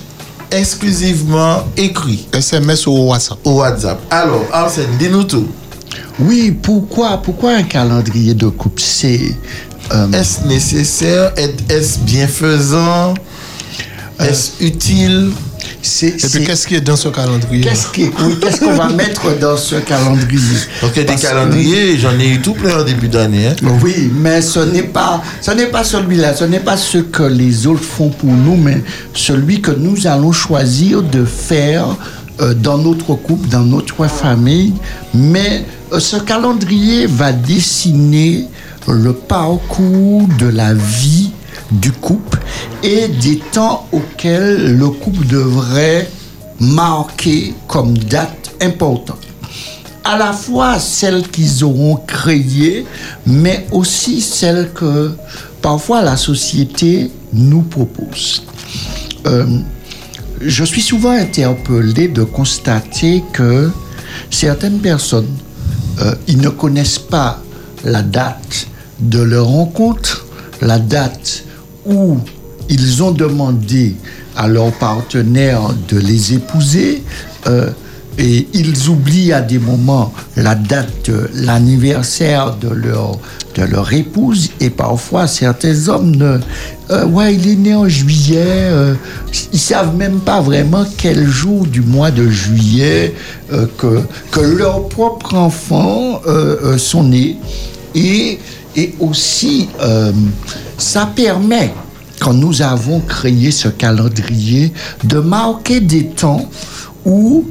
exclusivement écrit. SMS ou WhatsApp? au WhatsApp. Alors Arsène dis-nous tout. Oui, pourquoi, pourquoi un calendrier de couple C'est euh, est-ce nécessaire? Est- est-ce bienfaisant est-ce utile? C'est- Et puis, qu'est-ce qui est dans ce calendrier? Qu'est-ce oui, qu'on va mettre dans ce calendrier? Donc il y a des Parce que- calendriers j'en ai eu tout plein en début d'année hein. Oui, mais ce n'est pas, ce n'est pas celui-là, ce n'est pas ce que les autres font pour nous, mais celui que nous allons choisir de faire euh, dans notre couple, dans notre famille. Mais euh, ce calendrier va dessiner le parcours de la vie du couple et des temps auxquels le couple devrait marquer comme date importante à la fois celles qu'ils auront créées, mais aussi celles que parfois la société nous propose. Euh, je suis souvent interpellé de constater que certaines personnes, euh, ils ne connaissent pas la date de leur rencontre, la date où ils ont demandé à leur partenaire de les épouser, euh, et ils oublient à des moments la date l'anniversaire de leur, de leur épouse, et parfois certains hommes ne... euh, ouais, il est né en juillet, euh, ils savent même pas vraiment quel jour du mois de juillet euh, que, que leurs propres enfants sont nés. Et, et aussi, euh, ça permet, quand nous avons créé ce calendrier, de marquer des temps où,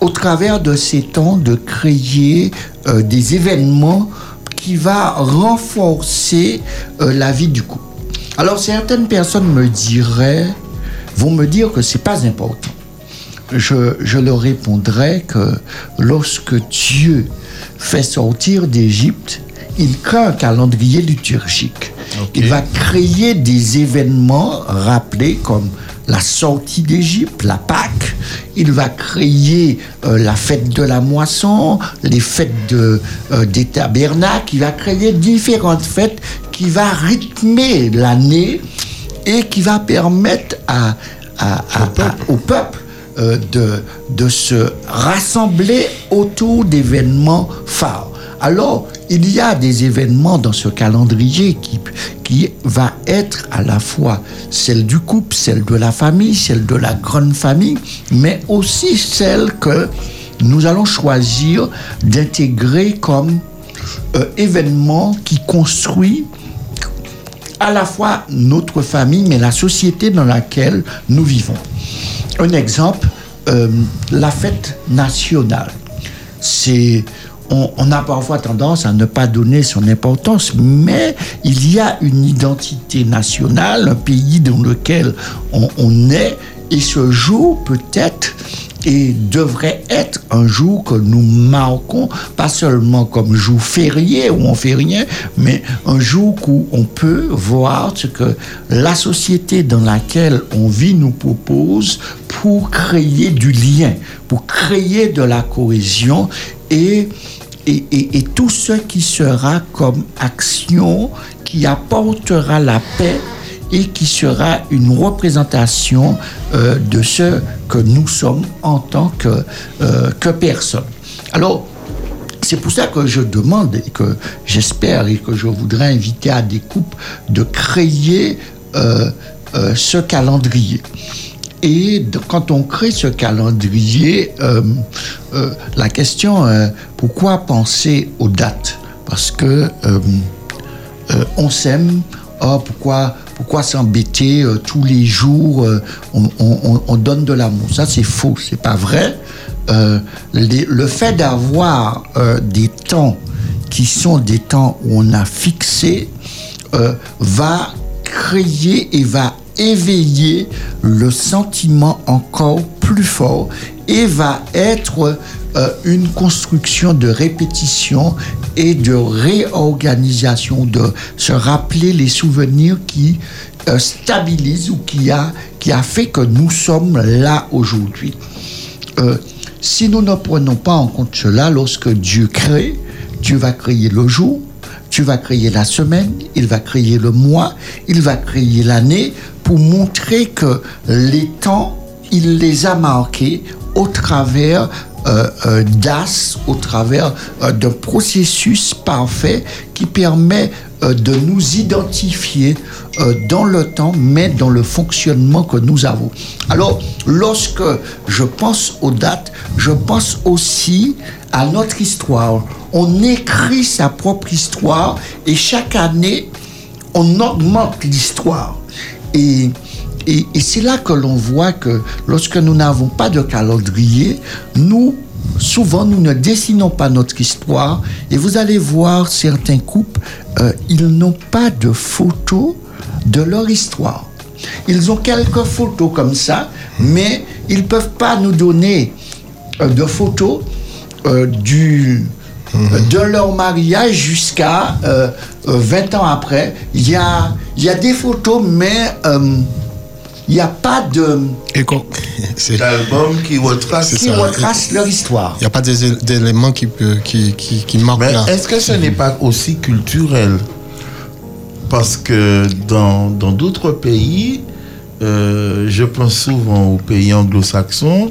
au travers de ces temps, de créer euh, des événements qui va renforcer euh, la vie du couple. Alors certaines personnes me diraient, vont me dire que c'est pas important. Je, je leur répondrai que lorsque Dieu fait sortir d'Égypte, il crée un calendrier liturgique. Il va créer des événements rappelés comme la sortie d'Égypte, la Pâque. Il va créer euh, la fête de la moisson, les fêtes de, euh, des tabernacles. Il va créer différentes fêtes qui va rythmer l'année et qui va permettre à, à- à- à- au peuple euh, de, de se rassembler autour d'événements phares. Alors, il y a des événements dans ce calendrier qui, qui va être à la fois celle du couple, celle de la famille, celle de la grande famille, mais aussi celle que nous allons choisir d'intégrer comme euh, événement qui construit à la fois notre famille, mais la société dans laquelle nous vivons. Un exemple, euh, la fête nationale. C'est, on, on a parfois tendance à ne pas donner son importance, mais il y a une identité nationale, un pays dans lequel on, on est, et ce jour peut être et devrait être un jour que nous marquons, pas seulement comme jour férié où on fait rien, mais un jour où on peut voir ce que la société dans laquelle on vit nous propose pour créer du lien, pour créer de la cohésion et et, tout ce qui sera comme action qui apportera la paix et qui sera une représentation euh, de ce que nous sommes en tant que, euh, que personne. Alors, c'est pour ça que je demande et que j'espère et que je voudrais inviter à des couples de créer euh, euh, ce calendrier. Et quand on crée ce calendrier, euh, euh, la question, euh, pourquoi penser aux dates? Parce que euh, on s'aime, oh, pourquoi, pourquoi s'embêter tous les jours on, on- on- on donne de l'amour? Ça, c'est faux, c'est pas vrai. Le fait d'avoir des temps qui sont des temps où on a fixé va créer et va éveiller le sentiment encore plus fort et va être euh, une construction de répétition et de réorganisation, de se rappeler les souvenirs qui euh, stabilisent ou qui a, qui a fait que nous sommes là aujourd'hui. Euh, si nous ne prenons pas en compte cela, lorsque Dieu crée, Dieu va créer le jour, Dieu va créer la semaine, il va créer le mois, il va créer l'année pour montrer que les temps, il les a marqués au travers d'as, au travers euh, d'un processus parfait qui permet euh, de nous identifier euh, dans le temps, mais dans le fonctionnement que nous avons. Alors, lorsque je pense aux dates, je pense aussi à notre histoire. On écrit sa propre histoire et chaque année, on augmente l'histoire. Et, et, et c'est là que l'on voit que lorsque nous n'avons pas de calendrier, nous, souvent, nous ne dessinons pas notre histoire. Et vous allez voir certains couples, euh, ils n'ont pas de photos de leur histoire. Ils ont quelques photos comme ça, mais ils ne peuvent pas nous donner euh, de photos euh, du, euh, de leur mariage jusqu'à euh, euh, 20 ans après. Il y a, il y a des photos, mais euh, il n'y a pas de qui retrace. Qui leur histoire. Il n'y a pas d'éléments qui, qui, qui, marquent est-ce que ce n'est pas aussi culturel? Parce que dans dans d'autres pays, euh, je pense souvent aux pays anglo-saxons,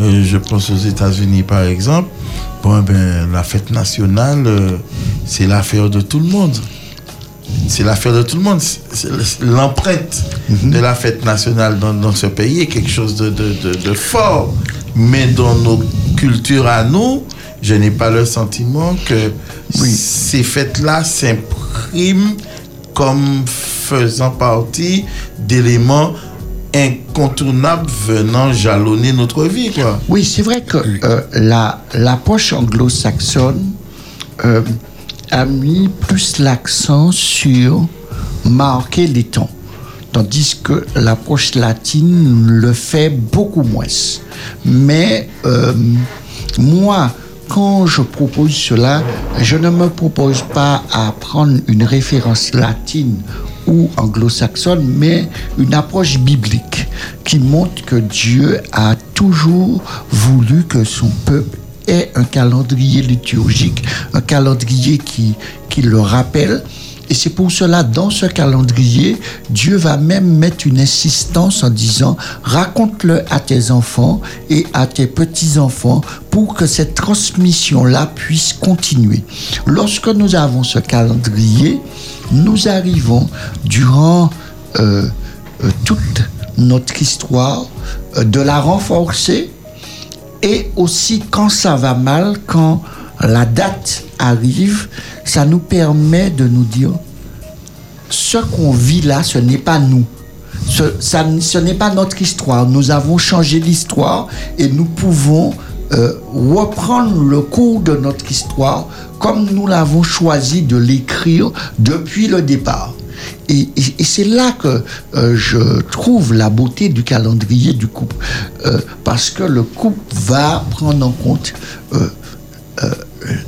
euh, je pense aux États-Unis par exemple. Bon, ben, la fête nationale, euh, c'est l'affaire de tout le monde. C'est l'affaire de tout le monde. L'empreinte de la fête nationale dans, dans ce pays est quelque chose de, de, de- de fort. Mais dans nos cultures à nous, je n'ai pas le sentiment que ces fêtes-là s'impriment comme faisant partie d'éléments incontournables venant jalonner notre vie. Quoi. Oui, c'est vrai que euh, la, l'approche anglo-saxonne euh, a mis plus l'accent sur marquer les temps, tandis que l'approche latine le fait beaucoup moins. Mais euh, moi, quand je propose cela, je ne me propose pas à prendre une référence latine ou anglo-saxonne, mais une approche biblique qui montre que Dieu a toujours voulu que son peuple ait un calendrier liturgique, un calendrier qui, qui le rappelle. Et c'est pour cela, dans ce calendrier, Dieu va même mettre une insistance en disant, raconte-le à tes enfants et à tes petits-enfants pour que cette transmission-là puisse continuer. Lorsque nous avons ce calendrier, nous arrivons durant euh, euh, toute notre histoire euh, de la renforcer et aussi quand ça va mal, quand la date arrive, ça nous permet de nous dire ce qu'on vit là, ce n'est pas nous. Ce, n'est pas notre histoire. Nous avons changé l'histoire et nous pouvons euh, reprendre le cours de notre histoire comme nous l'avons choisi de l'écrire depuis le départ. Et, c'est là que euh, je trouve la beauté du calendrier du couple. Euh, parce que le couple va prendre en compte euh,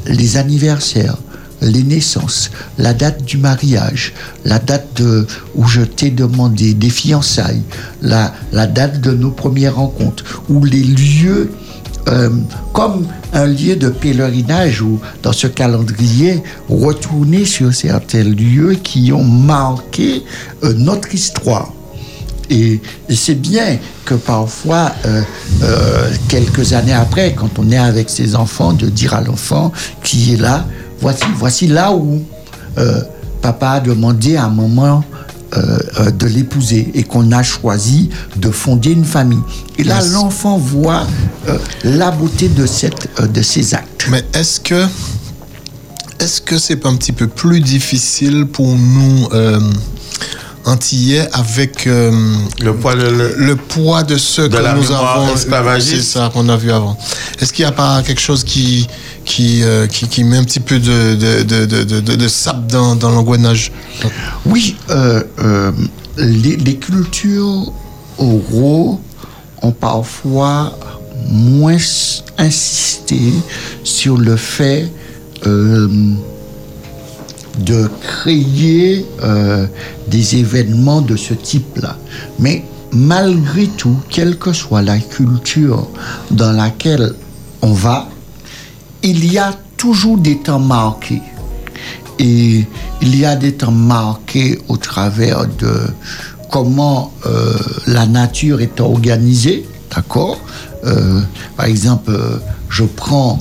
les anniversaires, les naissances, la date du mariage, la date de, où je t'ai demandé des fiançailles, la, la date de nos premières rencontres, ou les lieux euh, comme un lieu de pèlerinage ou dans ce calendrier, retourner sur certains lieux qui ont marqué euh, notre histoire. Et, c'est bien que parfois, euh, quelques années après, quand on est avec ses enfants, de dire à l'enfant qui est là, voici, voici là où papa a demandé à maman euh, euh, de l'épouser et qu'on a choisi de fonder une famille. Et là, Yes. l'enfant voit euh, la beauté de, cette, euh, de ces actes. Mais est-ce que est-ce que c'est pas un petit peu plus difficile pour nous antillais avec euh, Le poids de le- le poids de ce De que la nous avons c'est ça qu'on a vu avant. Est-ce qu'il n'y a pas quelque chose qui qui, euh, qui qui met un petit peu de de, de, de, de, de- de sable dans, dans l'engrenage? Oui, euh, euh, les, les cultures oraux ont parfois moins insisté sur le fait euh, de créer euh, des événements de ce type-là. Mais malgré tout, quelle que soit la culture dans laquelle on va, il y a toujours des temps marqués. Et il y a des temps marqués au travers de comment euh, la nature est organisée, d'accord? Euh, Par exemple, je prends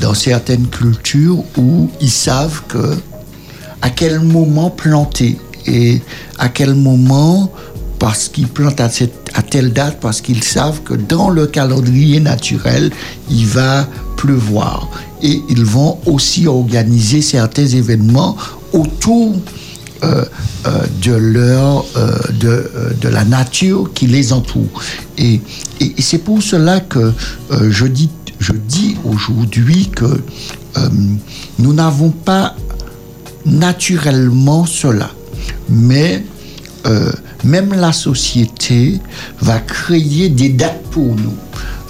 dans certaines cultures où ils savent que à quel moment planter et à quel moment parce qu'ils plantent à, telle date parce qu'ils savent que dans le calendrier naturel il va pleuvoir. Et ils vont aussi organiser certains événements autour euh, euh, de leur euh, de, de la nature qui les entoure. Et, et, c'est pour cela que je dis je dis aujourd'hui que nous n'avons pas naturellement cela. Mais euh, même la société va créer des dates pour nous.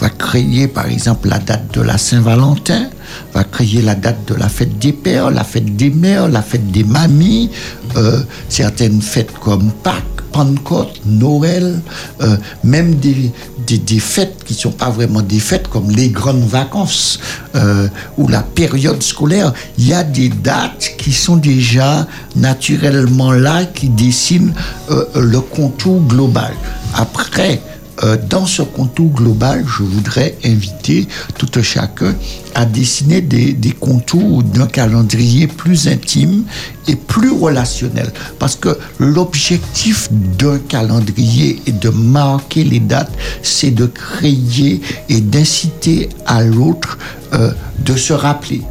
Va créer par exemple la date de la Saint-Valentin, va créer la date de la fête des pères, la fête des mères, la fête des mamies, euh, certaines fêtes comme Pâques, Pentecôte, Noël, euh, même des, des, des fêtes qui ne sont pas vraiment des fêtes comme les grandes vacances euh, ou la période scolaire. Il y a des dates qui sont déjà naturellement là, qui dessinent le contour global. Après, euh, dans ce contour global, je voudrais inviter tout un chacun à dessiner des, contours d'un calendrier plus intime et plus relationnel. Parce que l'objectif d'un calendrier est de marquer les dates, c'est de créer et d'inciter à l'autre euh, de se rappeler.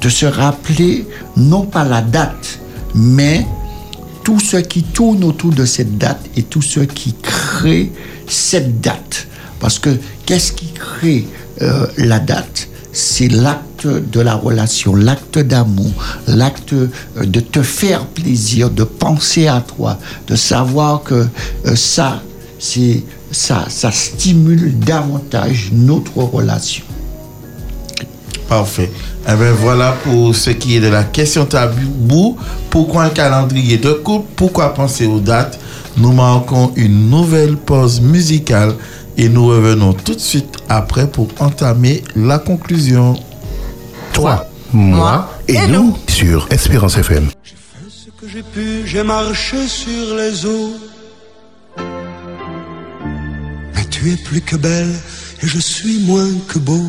De se rappeler non pas la date, mais tout ce qui tourne autour de cette date et tout ce qui crée cette date. Parce que qu'est-ce qui crée euh, la date? C'est l'acte de la relation, l'acte d'amour, l'acte euh, de te faire plaisir, de penser à toi, de savoir que euh, ça, c'est ça, ça stimule davantage notre relation. Parfait. Eh bien, voilà pour ce qui est de la question tabou. Pourquoi un calendrier de couple? Pourquoi penser aux dates? Nous marquons une nouvelle pause musicale et nous revenons tout de suite après pour entamer la conclusion. Toi, moi et nous sur Espérance FM. ce que j'ai pu, j'ai marché sur les eaux. Mais tu es plus que belle et je suis moins que beau.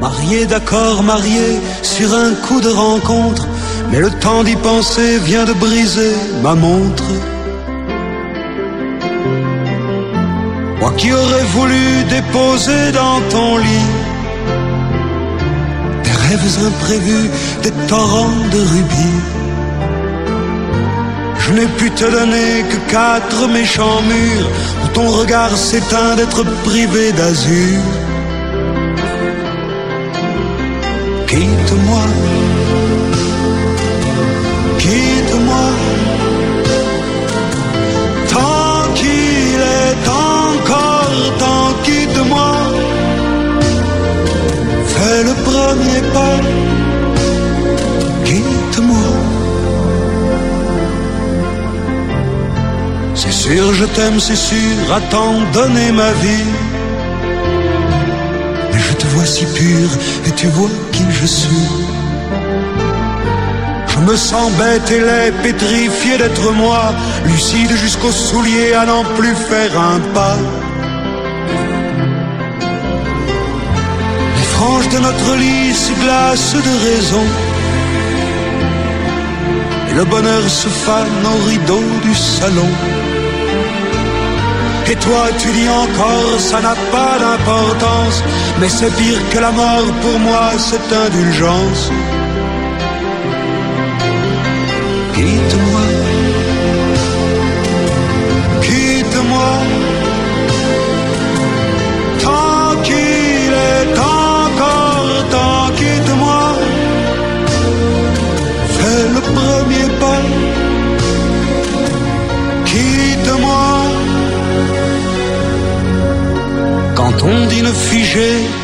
Marié, d'accord, marié sur un coup de rencontre. Mais le temps d'y penser vient de briser ma montre. Moi qui aurais voulu déposer dans ton lit des rêves imprévus, des torrents de rubis. Je n'ai pu te donner que quatre méchants murs où ton regard s'éteint d'être privé d'azur. Quitte-moi, moi. Fais le premier pas, quitte-moi. C'est sûr, je t'aime, c'est sûr, à t'en donner ma vie. Mais je te vois si pur et tu vois qui je suis. Je me sens bête et laid, pétrifié d'être moi, lucide jusqu'aux souliers à n'en plus faire un pas. De notre lit se glacent de raison. Et le bonheur se fane au rideau du salon. Et toi tu dis encore ça n'a pas d'importance Mais c'est pire que la mort pour moi cette indulgence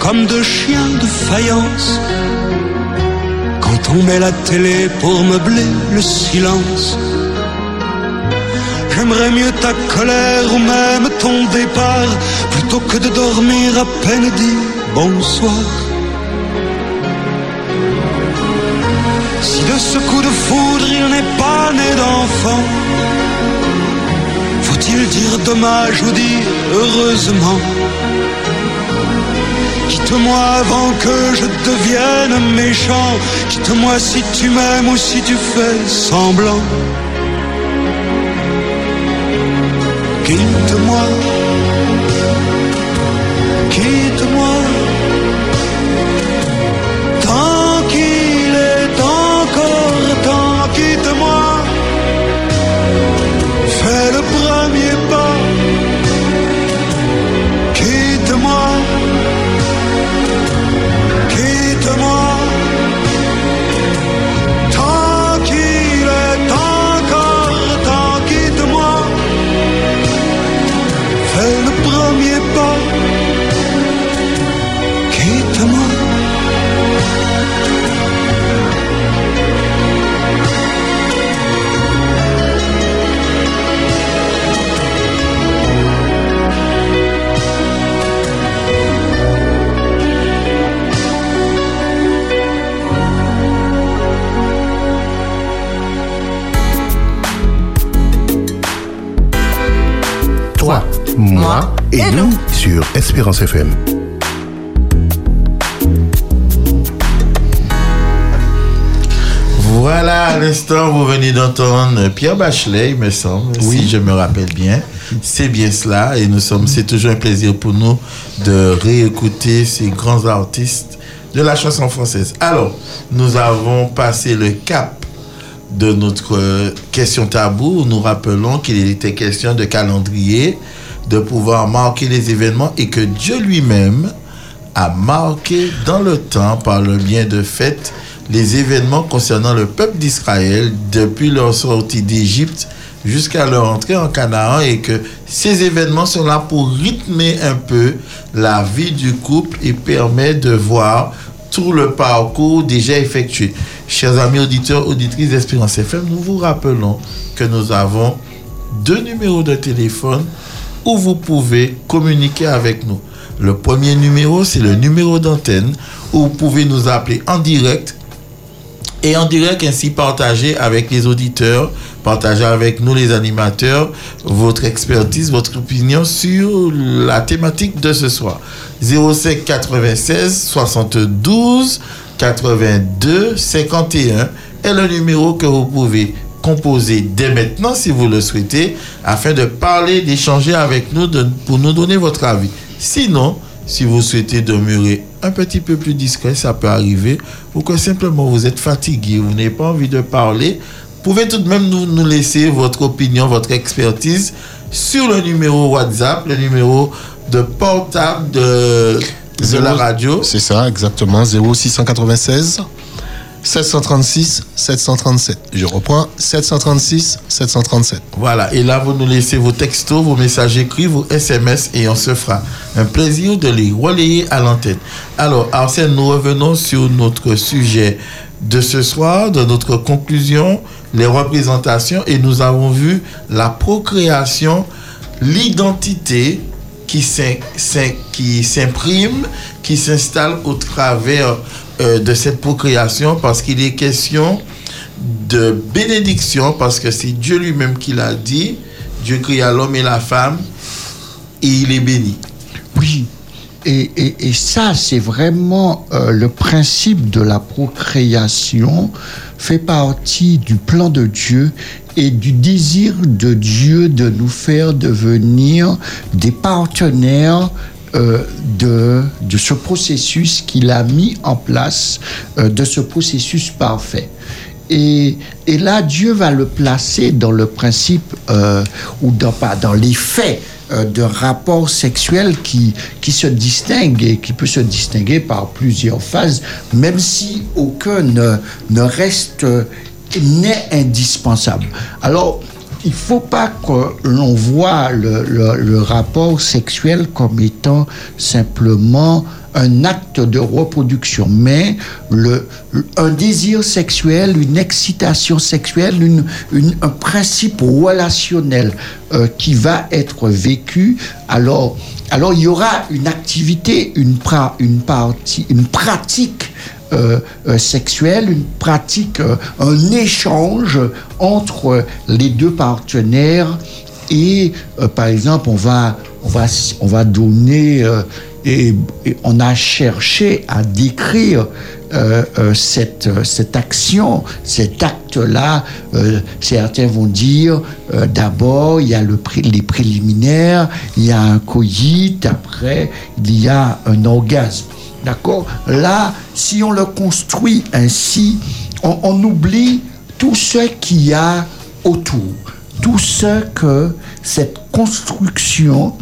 comme deux chiens de faïence. Quand on met la télé pour meubler le silence J'aimerais mieux ta colère ou même ton départ Plutôt que de dormir à peine dit bonsoir. Si de ce coup de foudre il n'est pas né d'enfant Faut-il dire dommage ou dire heureusement? Quitte-moi avant que je devienne méchant. Quitte-moi si tu m'aimes ou si tu fais semblant. Quitte-moi. Quitte-moi. Moi et, nous sur Espérance FM. Voilà, à l'instant, vous venez d'entendre Pierre Bachelet, il me semble, si je me rappelle bien. C'est bien cela, et nous sommes, c'est toujours un plaisir pour nous de réécouter ces grands artistes de la chanson française. Alors, nous avons passé le cap de notre question tabou. Nous rappelons qu'il était question de calendrier, de pouvoir marquer les événements et que Dieu lui-même a marqué dans le temps par le bien de fête les événements concernant le peuple d'Israël depuis leur sortie d'Égypte jusqu'à leur entrée en Canaan et que ces événements sont là pour rythmer un peu la vie du couple et permettre de voir tout le parcours déjà effectué. Chers amis auditeurs, auditrices d'Espérance FM, nous vous rappelons que nous avons deux numéros de téléphone où vous pouvez communiquer avec nous. Le premier numéro, c'est le numéro d'antenne où vous pouvez nous appeler en direct et en direct ainsi partager avec les auditeurs, partager avec nous les animateurs votre expertise, votre opinion sur la thématique de ce soir. 05 96 72 82 51 est le numéro que vous pouvez composer dès maintenant si vous le souhaitez afin de parler, d'échanger avec nous de- pour nous donner votre avis. Sinon, si vous souhaitez demeurer un petit peu plus discret, ça peut arriver, ou que simplement vous êtes fatigué, vous n'avez pas envie de parler, vous pouvez tout de même nous, nous laisser votre opinion, votre expertise sur le numéro WhatsApp, le numéro de portable de, de la radio. C'est ça, exactement. 0696 736 737. Je reprends 736 737. Voilà, et là, vous nous laissez vos textos, vos messages écrits, vos SMS, et on se fera un plaisir de les relayer à l'antenne. Alors, Arsène, nous revenons sur notre sujet de ce soir, de notre conclusion, les représentations, et nous avons vu la procréation, l'identité qui s'imprime, qui s'installe au travers euh, de cette procréation, parce qu'il est question de bénédiction, parce que c'est Dieu lui-même qui l'a dit. Dieu créa l'homme et la femme, et il est béni. Oui. Et, et- ça, c'est vraiment euh, le principe de la procréation, fait partie du plan de Dieu et du désir de Dieu de nous faire devenir des partenaires euh, de, de ce processus qu'il a mis en place, euh, de ce processus parfait. Et, et là, Dieu va le placer dans le principe, euh, ou dans, pas, dans les faits d'un rapport sexuel qui, qui se distingue et qui peut se distinguer par plusieurs phases, même si aucun ne, ne reste, n'est indispensable. Alors, il ne faut pas que l'on voit le, rapport sexuel comme étant simplement un acte de reproduction, mais un désir sexuel, une excitation sexuelle, un principe relationnel euh, qui va être vécu. Alors, alors il y aura une activité, une, pratique sexuelle, une pratique, euh, un échange entre les deux partenaires et euh, par exemple on va on va on va donner euh, et, on a cherché à décrire euh, euh, cette, euh, cette action, cet acte-là, euh, certains vont dire euh, d'abord il y a les préliminaires, il y a un coït, après il y a un orgasme. D'accord? Là, si on le construit ainsi, on, oublie tout ce qu'il y a autour, tout ce que cette construction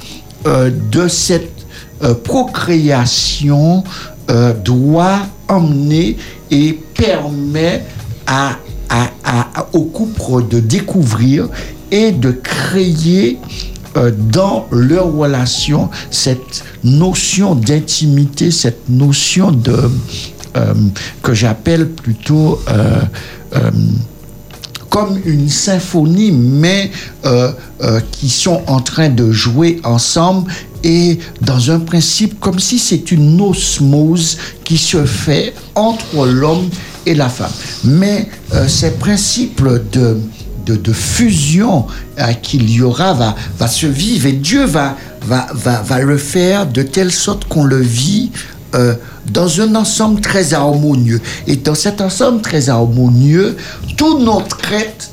euh, de cette euh, procréation euh, doit emmener et permet au couple de découvrir et de créer euh, dans leur relation cette notion d'intimité, cette notion de euh, que j'appelle plutôt euh, comme une symphonie, mais qui sont en train de jouer ensemble et dans un principe comme si c'est une osmose qui se fait entre l'homme et la femme. Mais ces principes de, de, fusion euh, qu'il y aura va, va se vivre et Dieu va, va, va, va le faire de telle sorte qu'on le vit euh, dans un ensemble très harmonieux. Et dans cet ensemble très harmonieux, tout notre être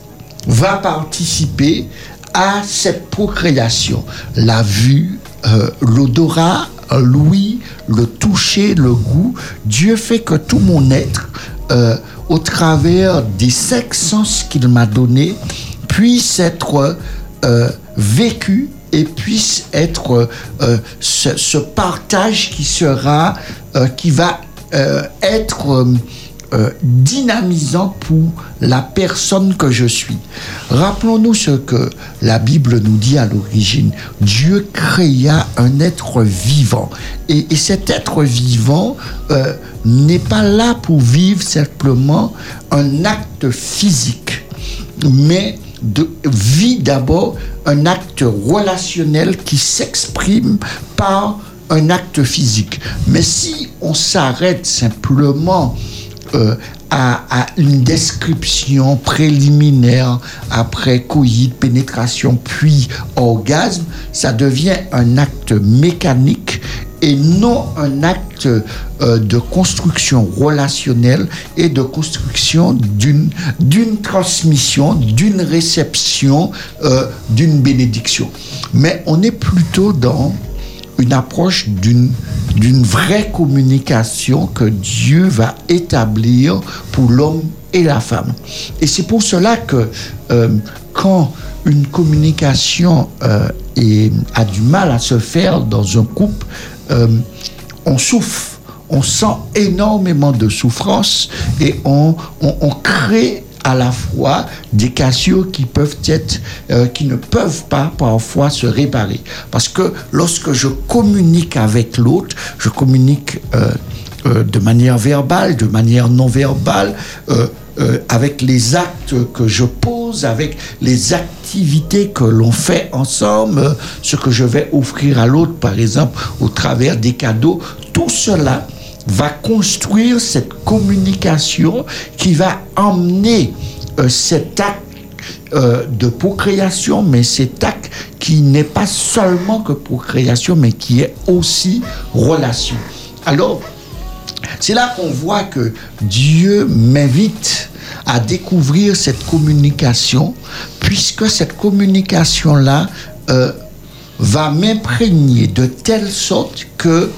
va participer à cette procréation. La vue, euh, l'odorat, l'ouïe, le toucher, le goût. Dieu fait que tout mon être, euh, au travers des cinq sens qu'il m'a donnés, puisse être euh, vécu et puisse être euh, ce, partage qui sera, qui va être euh, dynamisant pour la personne que je suis. Rappelons-nous ce que la Bible nous dit à l'origine. Dieu créa un être vivant. Et, et cet être vivant euh, n'est pas là pour vivre simplement un acte physique, mais vit d'abord un acte relationnel qui s'exprime par un acte physique. Mais si on s'arrête simplement euh, à, une description préliminaire après coït, pénétration, puis orgasme, ça devient un acte mécanique et non un acte euh, de construction relationnelle et de construction d'une d'une transmission, d'une réception, euh, d'une bénédiction. Mais on est plutôt dans une approche d'une vraie communication que Dieu va établir pour l'homme et la femme. Et c'est pour cela que euh, quand une communication euh, a du mal à se faire dans un couple, euh, on souffre, on sent énormément de souffrance et on, on, on crée à la fois des cassures qui peuvent être, euh, qui ne peuvent pas parfois se réparer. Parce que lorsque je communique avec l'autre, je communique euh, euh, de manière verbale, de manière non verbale, euh, euh, avec les actes que je pose, avec les activités que l'on fait ensemble, ce que je vais offrir à l'autre, par exemple, au travers des cadeaux, tout cela va construire cette communication qui va emmener euh, cet acte euh, de procréation, mais cet acte qui n'est pas seulement que procréation, mais qui est aussi relation. Alors, c'est là qu'on voit que Dieu m'invite à découvrir cette communication, puisque cette communication-là euh, va m'imprégner de telle sorte que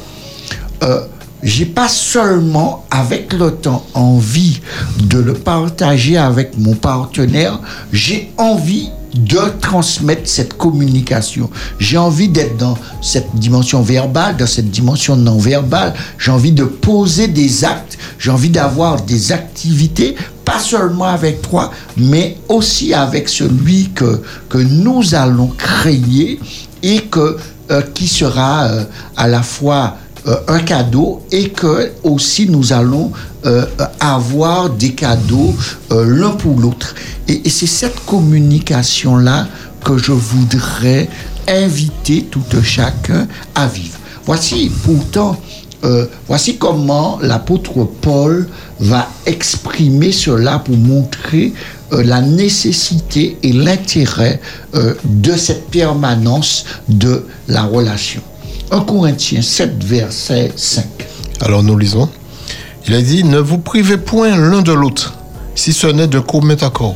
j'ai pas seulement avec le temps envie de le partager avec mon partenaire, j'ai envie de transmettre cette communication. J'ai envie d'être dans cette dimension verbale, dans cette dimension non verbale. J'ai envie de poser des actes. J'ai envie d'avoir des activités, pas seulement avec toi, mais aussi avec celui que, que nous allons créer et que, euh, qui sera euh, à la fois euh, un cadeau et que aussi nous allons euh, avoir des cadeaux euh, l'un pour l'autre. Et, c'est cette communication-là que je voudrais inviter tout chacun à vivre. Voici pourtant, voici comment l'apôtre Paul va exprimer cela pour montrer la nécessité et l'intérêt de cette permanence de la relation. 1 Corinthiens 7, verset 5. Alors nous lisons. Il a dit, ne vous privez point l'un de l'autre, si ce n'est de commun accord,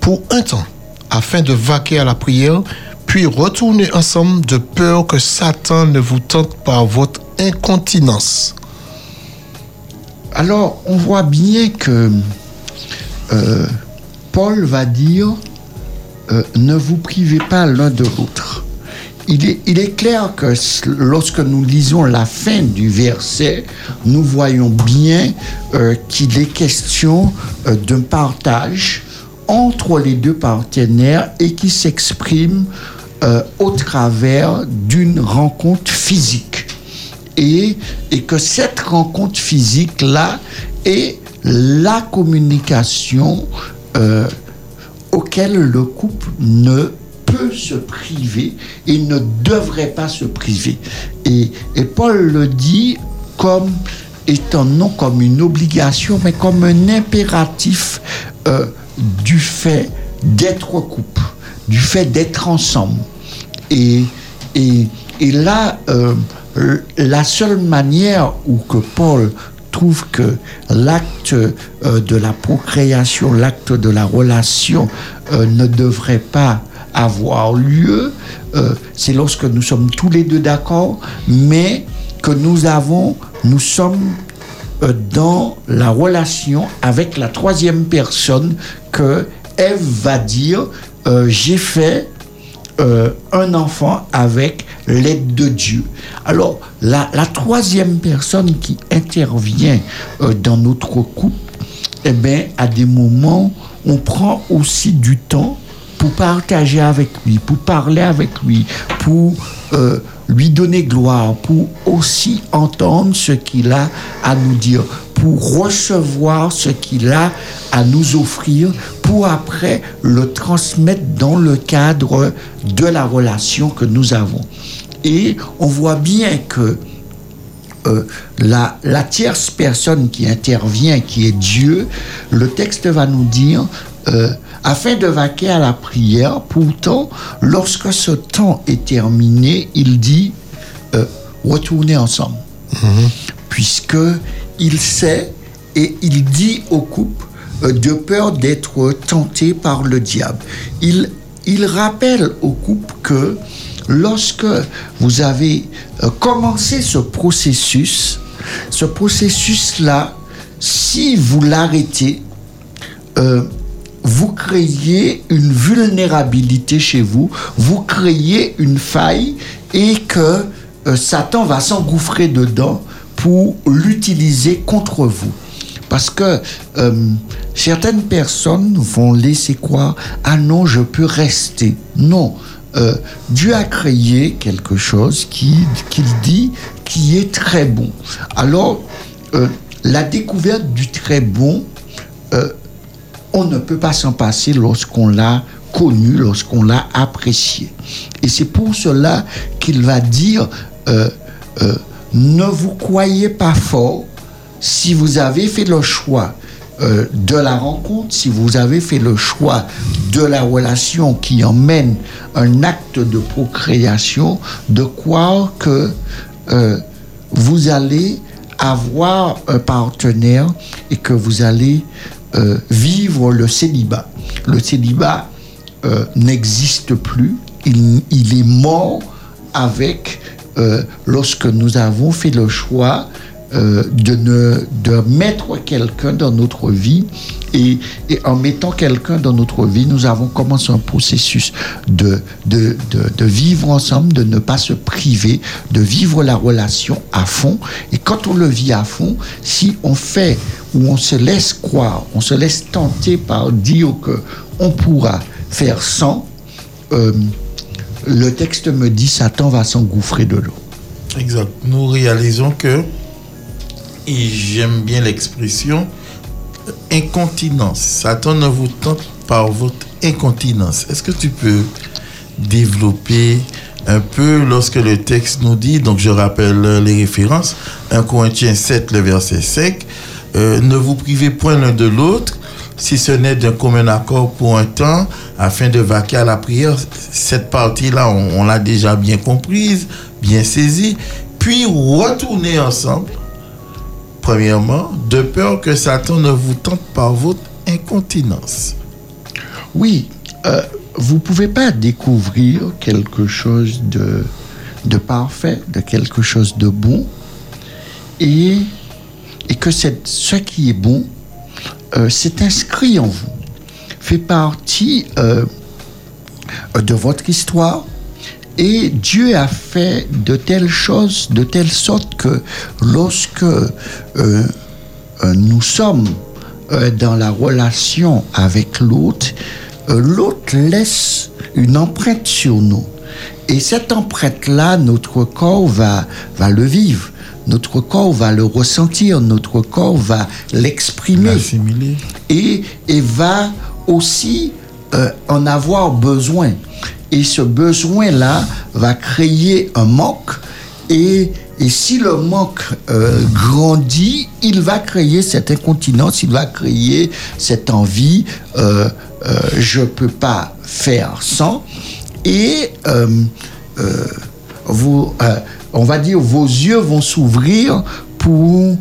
pour un temps, afin de vaquer à la prière, puis retourner ensemble de peur que Satan ne vous tente par votre incontinence. Alors, on voit bien que euh, Paul va dire euh, ne vous privez pas l'un de l'autre. Il est, clair que lorsque nous lisons la fin du verset, nous voyons bien euh, qu'il est question euh, d'un partage entre les deux partenaires et qui s'exprime euh, au travers d'une rencontre physique. Et, et que cette rencontre physique-là est la communication auquel le couple ne peut se priver et ne devrait pas se priver. Et, Paul le dit comme étant non comme une obligation, mais comme un impératif euh, du fait d'être couple, du fait d'être ensemble. Et, et, là, euh, la seule manière où que Paul trouve que l'acte euh, de la procréation, l'acte de la relation ne devrait pas avoir lieu, euh, c'est lorsque nous sommes tous les deux d'accord, mais que nous avons, nous sommes euh, dans la relation avec la troisième personne que Ève va dire euh, j'ai fait un enfant avec l'aide de Dieu. Alors, la, la troisième personne qui intervient dans notre couple, eh bien, à des moments, on prend aussi du temps pour partager avec lui, pour parler avec lui, pour euh, lui donner gloire, pour aussi entendre ce qu'il a à nous dire, pour recevoir ce qu'il a à nous offrir, pour après le transmettre dans le cadre de la relation que nous avons. Et on voit bien que euh, la, tierce personne qui intervient, qui est Dieu, le texte va nous dire, euh, afin de vaquer à la prière, pourtant, lorsque ce temps est terminé, il dit, euh, retournez ensemble. Puisque il sait et il dit au couple, euh, de peur d'être tenté par le diable. Il, il rappelle au couple que lorsque vous avez euh, commencé ce processus, ce processus-là, si vous l'arrêtez, euh, vous créez une vulnérabilité chez vous, vous créez une faille et que euh, Satan va s'engouffrer dedans pour l'utiliser contre vous. Parce que euh, certaines personnes vont laisser croire, ah non, je peux rester. Non. Euh, Dieu a créé quelque chose qui, qu'il dit qui est très bon. Alors, euh, la découverte du très bon, euh, on ne peut pas s'en passer lorsqu'on l'a connu, lorsqu'on l'a apprécié. Et c'est pour cela qu'il va dire, euh, euh, ne vous croyez pas fort si vous avez fait le choix euh, de la rencontre, si vous avez fait le choix de la relation qui emmène un acte de procréation, de croire que vous allez avoir un partenaire et que vous allez euh, vivre le célibat. Le célibat euh, n'existe plus, il, est mort avec euh, lorsque nous avons fait le choix euh, de, ne, de mettre quelqu'un dans notre vie et, en mettant quelqu'un dans notre vie, nous avons commencé un processus de, de, de, de vivre ensemble, de ne pas se priver, de vivre la relation à fond. Et quand on le vit à fond, si on fait ou on se laisse croire, on se laisse tenter par dire que on pourra faire sans, euh, le texte me dit Satan va s'engouffrer de l'eau. Exact. Nous réalisons que, et j'aime bien l'expression, incontinence. Satan ne vous tente par votre incontinence. Est-ce que tu peux développer un peu lorsque le texte nous dit, donc je rappelle les références, 1 Corinthiens 7, le verset 5, euh, ne vous privez point l'un de l'autre, si ce n'est d'un commun accord pour un temps, afin de vaquer à la prière. Cette partie-là, on, on l'a déjà bien comprise, bien saisie. Puis retournez ensemble, premièrement, de peur que Satan ne vous tente par votre incontinence. Oui, euh, vous pouvez pas découvrir quelque chose de, de parfait, de quelque chose de bon, et, et que c'est- ce qui est bon, euh, c'est inscrit en vous, fait partie euh, de votre histoire, et Dieu a fait de telles choses, de telle sorte que lorsque euh, euh, nous sommes euh, dans la relation avec l'autre, l'autre laisse une empreinte sur nous. Et cette empreinte-là, notre corps va, va le vivre. Notre corps va le ressentir, notre corps va l'exprimer et, et va aussi euh, en avoir besoin. Et ce besoin-là va créer un manque. Et, et si le manque euh, grandit, il va créer cette incontinence, il va créer cette envie, euh, je ne peux pas faire sans. Et vous, on va dire, vos yeux vont s'ouvrir pour...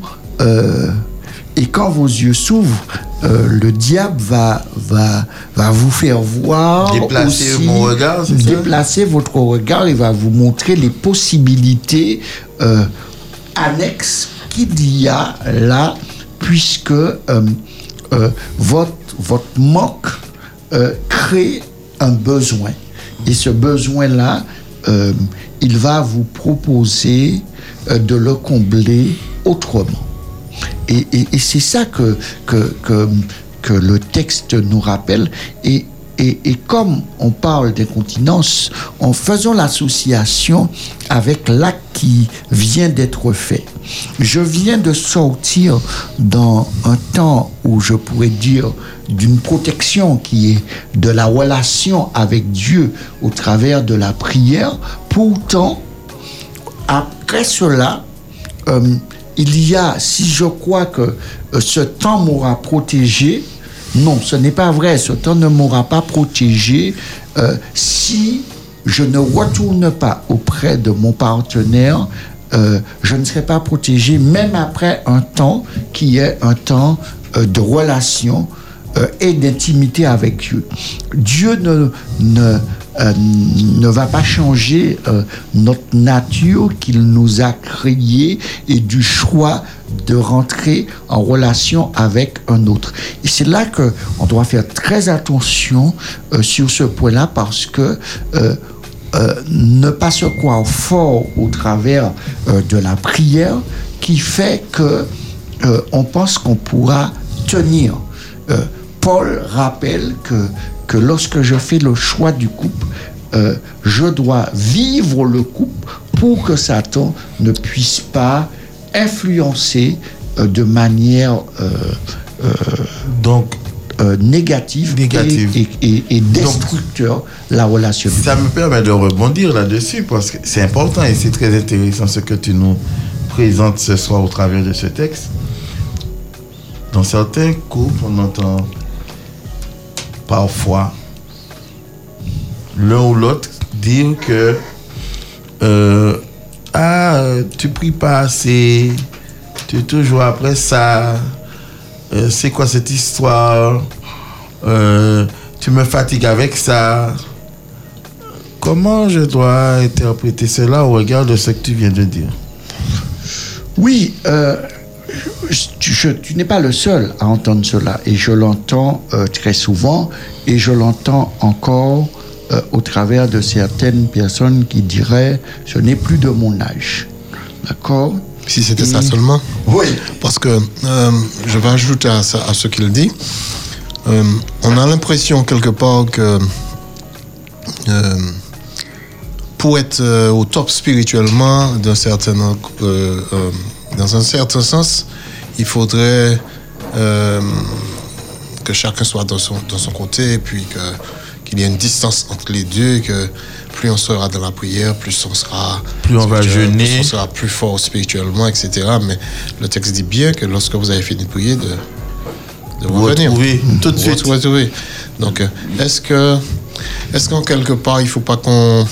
et quand vos yeux s'ouvrent, euh, le diable va, va, va vous faire voir. Déplacer aussi, mon regard, c'est ça Déplacer votre regard et va vous montrer les possibilités euh, annexes qu'il y a là, puisque euh, votre, votre manque crée un besoin. Et ce besoin-là, il va vous proposer de le combler autrement. Et, c'est ça que, que, que, le texte nous rappelle. Et, et, et comme on parle d'incontinence, en faisant l'association avec l'acte qui vient d'être fait. Je viens de sortir dans un temps où je pourrais dire d'une protection qui est de la relation avec Dieu au travers de la prière. Pourtant, après cela, euh, il y a, si je crois que euh, ce temps m'aura protégé, non, ce n'est pas vrai, ce temps ne m'aura pas protégé euh, si je ne retourne pas auprès de mon partenaire, euh, je ne serai pas protégé même après un temps qui est un temps de relation et d'intimité avec Dieu. Dieu ne, euh, ne va pas changer euh, notre nature qu'il nous a créée et du choix de rentrer en relation avec un autre. Et c'est là que on doit faire très attention euh, sur ce point-là parce que ne pas se croire fort au travers de la prière qui fait que on pense qu'on pourra tenir. Paul rappelle que, que lorsque je fais le choix du couple, euh, je dois vivre le couple pour que Satan ne puisse pas influencer euh, de manière euh, Donc, négative, Négative. Et, et- et- et destructeur la relation. Ça me permet de rebondir là-dessus parce que c'est important et c'est très intéressant ce que tu nous présentes ce soir au travers de ce texte. Dans certains couples, on entend parfois l'un ou l'autre dire que euh, ah tu pries pas assez, tu es toujours après ça, Euh, c'est quoi cette histoire, Euh, tu me fatigues avec ça. Comment je dois interpréter cela au regard de ce que tu viens de dire? Oui, je- je- tu n'es pas le seul à entendre cela et je l'entends euh, très souvent et je l'entends encore euh, au travers de certaines personnes qui diraient ce n'est plus de mon âge. D'accord? Si c'était ça seulement. Oui. Parce que euh, je vais ajouter à, ça- à ce qu'il dit. on a l'impression quelque part que pour être au top spirituellement, d'un certain, dans un certain sens, il faudrait euh, que chacun soit dans son, dans son côté et puis que- qu'il y ait une distance entre les deux que plus on sera dans la prière, plus on sera Plus on va jeûner. plus on sera plus fort spirituellement, etc. Mais le texte dit bien que lorsque vous avez fini de prier, de, revenir. retrouver tout de Vous suite. retrouver. Donc, euh, est-ce que, est-ce qu'en quelque part, il ne faut pas qu'on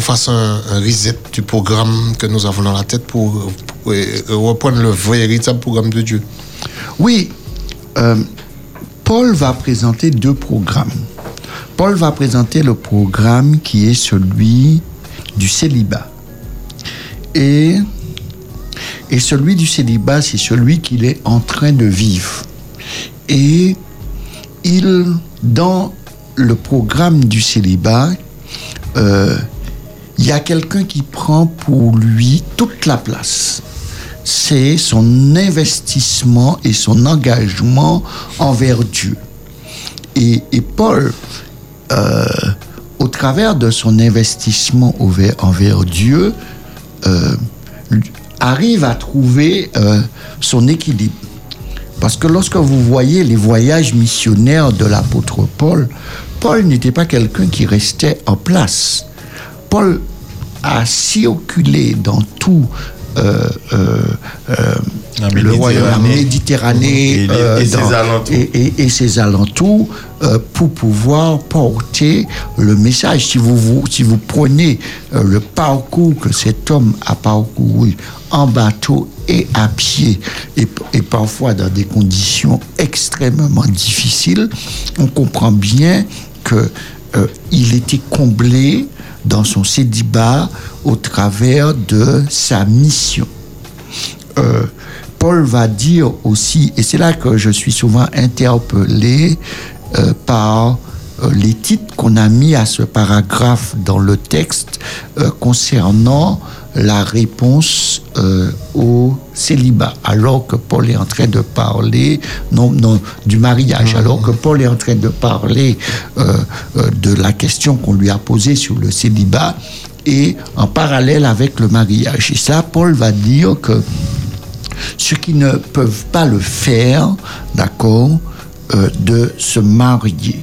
fasse un, reset du programme que nous avons dans la tête pour, pour, euh, reprendre le véritable programme de Dieu Oui, euh, Paul va présenter deux programmes. Paul va présenter le programme qui est celui du célibat. Et, et celui du célibat, c'est celui qu'il est en train de vivre. Et il, dans le programme du célibat, euh, il y a quelqu'un qui prend pour lui toute la place c'est son investissement et son engagement envers Dieu. Et, Paul, euh, au travers de son investissement envers, envers Dieu, euh, arrive à trouver euh, son équilibre. Parce que lorsque vous voyez les voyages missionnaires de l'apôtre Paul, Paul n'était pas quelqu'un qui restait en place. Paul a circulé dans tout euh, euh, euh, La le royaume, la Méditerranée Et les- et ses dans- alentours. et- et- et ses alentours pour pouvoir porter le message. Si vous, vous- si vous prenez le parcours que cet homme a parcouru en bateau et à pied, et, et parfois dans des conditions extrêmement difficiles, on comprend bien que euh, il était comblé dans son célibat au travers de sa mission. Euh, Paul va dire aussi, et c'est là que je suis souvent interpellé euh, par euh, les titres qu'on a mis à ce paragraphe dans le texte concernant la réponse euh, au célibat, alors que Paul est en train de parler non, non, du mariage, alors que Paul est en train de parler euh, euh, de la question qu'on lui a posée sur le célibat et en parallèle avec le mariage. Et ça, Paul va dire que ceux qui ne peuvent pas le faire, d'accord, de se marier.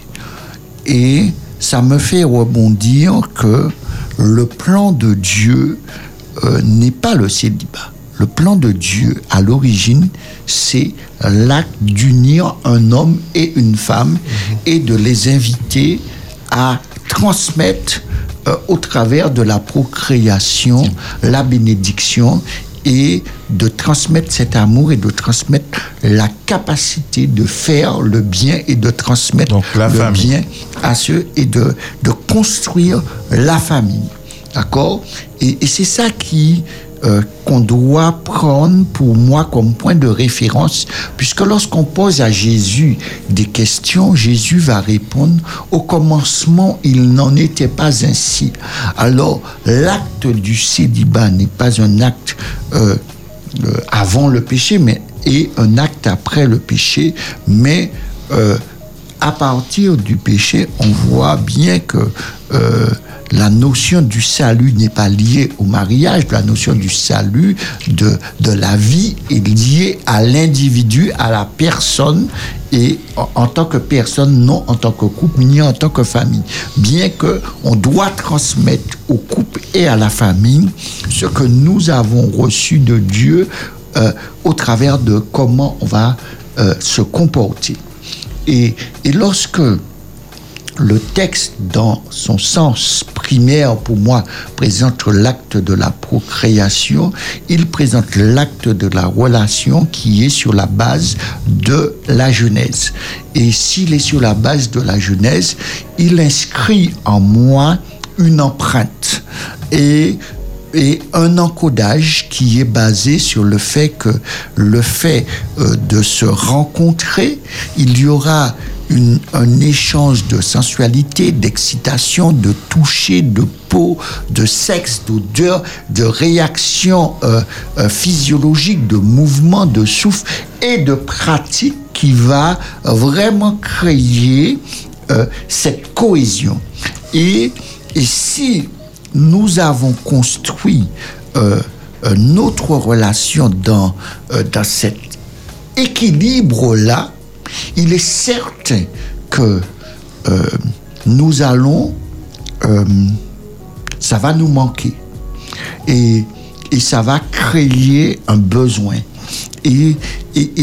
Et ça me fait rebondir que le plan de Dieu euh, n'est pas le célibat. Le plan de Dieu, à l'origine, c'est l'acte d'unir un homme et une femme et de les inviter à transmettre euh, au travers de la procréation la bénédiction et de transmettre cet amour et de transmettre la capacité de faire le bien et de transmettre Donc, la le famille. bien à ceux et de, de construire la famille. D'accord? Et, et c'est ça qui euh, qu'on doit prendre pour moi comme point de référence, puisque lorsqu'on pose à Jésus des questions, Jésus va répondre, au commencement, il n'en était pas ainsi. Alors, l'acte du célibat n'est pas un acte euh, euh, avant le péché, mais est un acte après le péché, mais à partir du péché, on voit bien que la notion du salut n'est pas liée au mariage, la notion du salut, de, de la vie est liée à l'individu, à la personne, et en, tant que personne, non en tant que couple, ni en tant que famille. Bien que on doit transmettre au couple et à la famille ce que nous avons reçu de Dieu euh, au travers de comment on va euh, se comporter. Et lorsque le texte, dans son sens primaire, pour moi, présente l'acte de la procréation, il présente l'acte de la relation qui est sur la base de la Genèse. Et s'il est sur la base de la Genèse, il inscrit en moi une empreinte. Et et un encodage qui est basé sur le fait que le fait euh, de se rencontrer, il y aura une- un échange de sensualité, d'excitation, de toucher, de peau, de sexe, d'odeur, de réaction euh, euh, physiologique, de mouvement, de souffle et de pratique qui va vraiment créer euh, cette cohésion. Et, et si nous avons construit euh, euh, notre relation dans, euh, dans cet équilibre-là, il est certain que euh, nous allons, euh, ça va nous manquer. Et, et ça va créer un besoin. Et,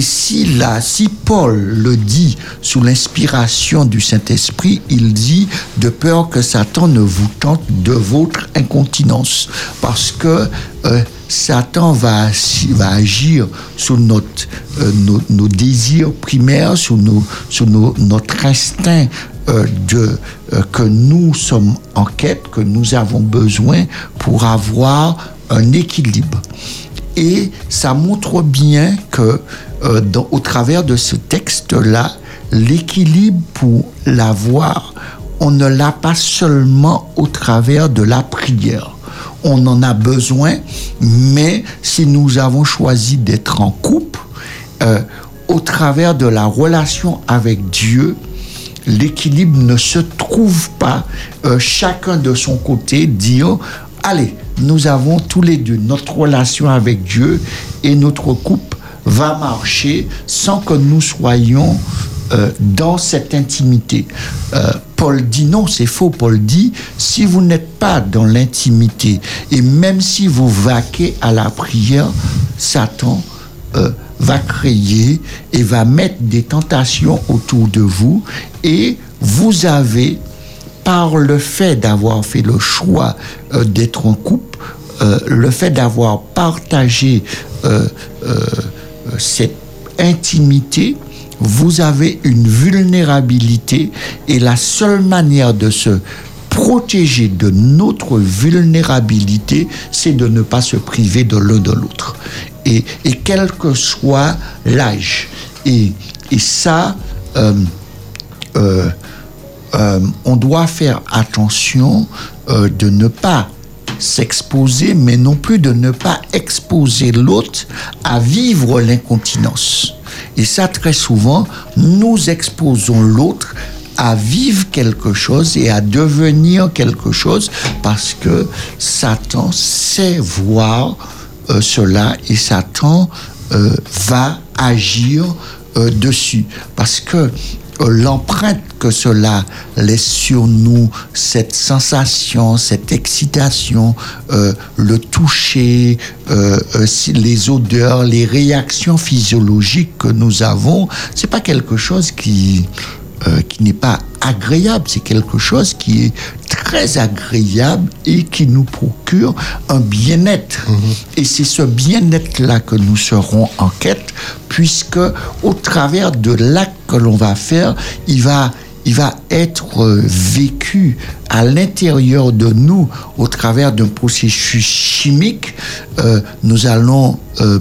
si, si Paul le dit sous l'inspiration du Saint-Esprit, il dit de peur que Satan ne vous tente de votre incontinence. Parce que euh, Satan va, va agir sur notre, euh, nos, nos désirs primaires, sur, nos, sur nos- notre instinct euh, de, que nous sommes en quête, que nous avons besoin pour avoir un équilibre. Et ça montre bien que euh, au travers de ce texte-là, l'équilibre pour l'avoir, on ne l'a pas seulement au travers de la prière. On en a besoin, mais si nous avons choisi d'être en couple, euh, au travers de la relation avec Dieu, l'équilibre ne se trouve pas euh, chacun de son côté dire allez nous avons tous les deux notre relation avec Dieu et notre couple va marcher sans que nous soyons euh, dans cette intimité. Euh, Paul dit non, c'est faux. Paul dit, si vous n'êtes pas dans l'intimité, et même si vous vaquez à la prière, Satan euh, va créer et va mettre des tentations autour de vous, et vous avez, par le fait d'avoir fait le choix euh, d'être en couple, euh, le fait d'avoir partagé euh, cette intimité, vous avez une vulnérabilité et la seule manière de se protéger de notre vulnérabilité, c'est de ne pas se priver de l'un de l'autre. Et, quel que soit l'âge. Et, ça, euh, on doit faire attention euh, de ne pas s'exposer, mais non plus de ne pas exposer l'autre à vivre l'incontinence. Et ça, très souvent, nous exposons l'autre à vivre quelque chose et à devenir quelque chose parce que Satan sait voir euh, cela et Satan va agir dessus. Parce que l'empreinte que cela laisse sur nous, cette sensation, cette excitation, euh, le toucher, euh, euh, les odeurs, les réactions physiologiques que nous avons, c'est pas quelque chose qui euh, qui n'est pas agréable, c'est quelque chose qui est très agréable et qui nous procure un bien-être. Et c'est ce bien-être-là que nous serons en quête, puisque au travers de l'acte que l'on va faire, il va, il va être euh, vécu à l'intérieur de nous au travers d'un processus chimique. Euh, nous allons, euh,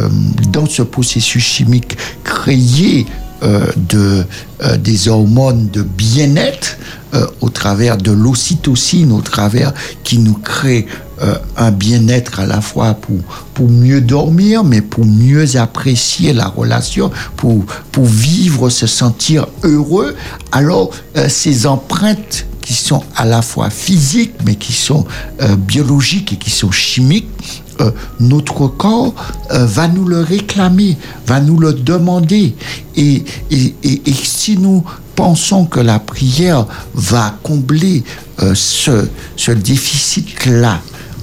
euh, dans ce processus chimique, créer de, euh, des hormones de bien-être euh, au travers de l'ocytocine, au travers qui nous crée euh, un bien-être à la fois pour, pour mieux dormir, mais pour mieux apprécier la relation, pour, pour vivre, se sentir heureux. Alors, euh, ces empreintes qui sont à la fois physiques, mais qui sont euh, biologiques et qui sont chimiques, euh, notre corps euh, va nous le réclamer, va nous le demander. Et, et, et, si nous pensons que la prière va combler euh, ce, ce déficit-là,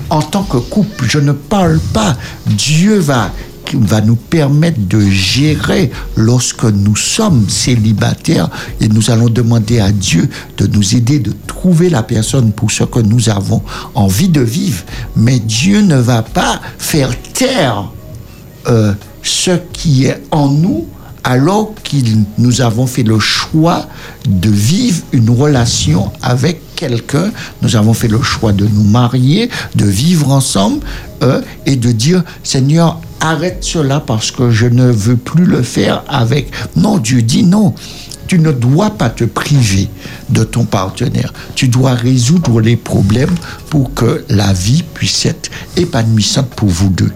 en tant que couple, je ne parle pas, Dieu va va nous permettre de gérer lorsque nous sommes célibataires et nous allons demander à Dieu de nous aider de trouver la personne pour ce que nous avons envie de vivre. Mais Dieu ne va pas faire taire euh, ce qui est en nous alors que nous avons fait le choix de vivre une relation avec quelqu'un, nous avons fait le choix de nous marier, de vivre ensemble euh, et de dire Seigneur, arrête cela parce que je ne veux plus le faire avec. Non, Dieu dit non. Tu ne dois pas te priver de ton partenaire. Tu dois résoudre les problèmes pour que la vie puisse être épanouissante pour vous deux.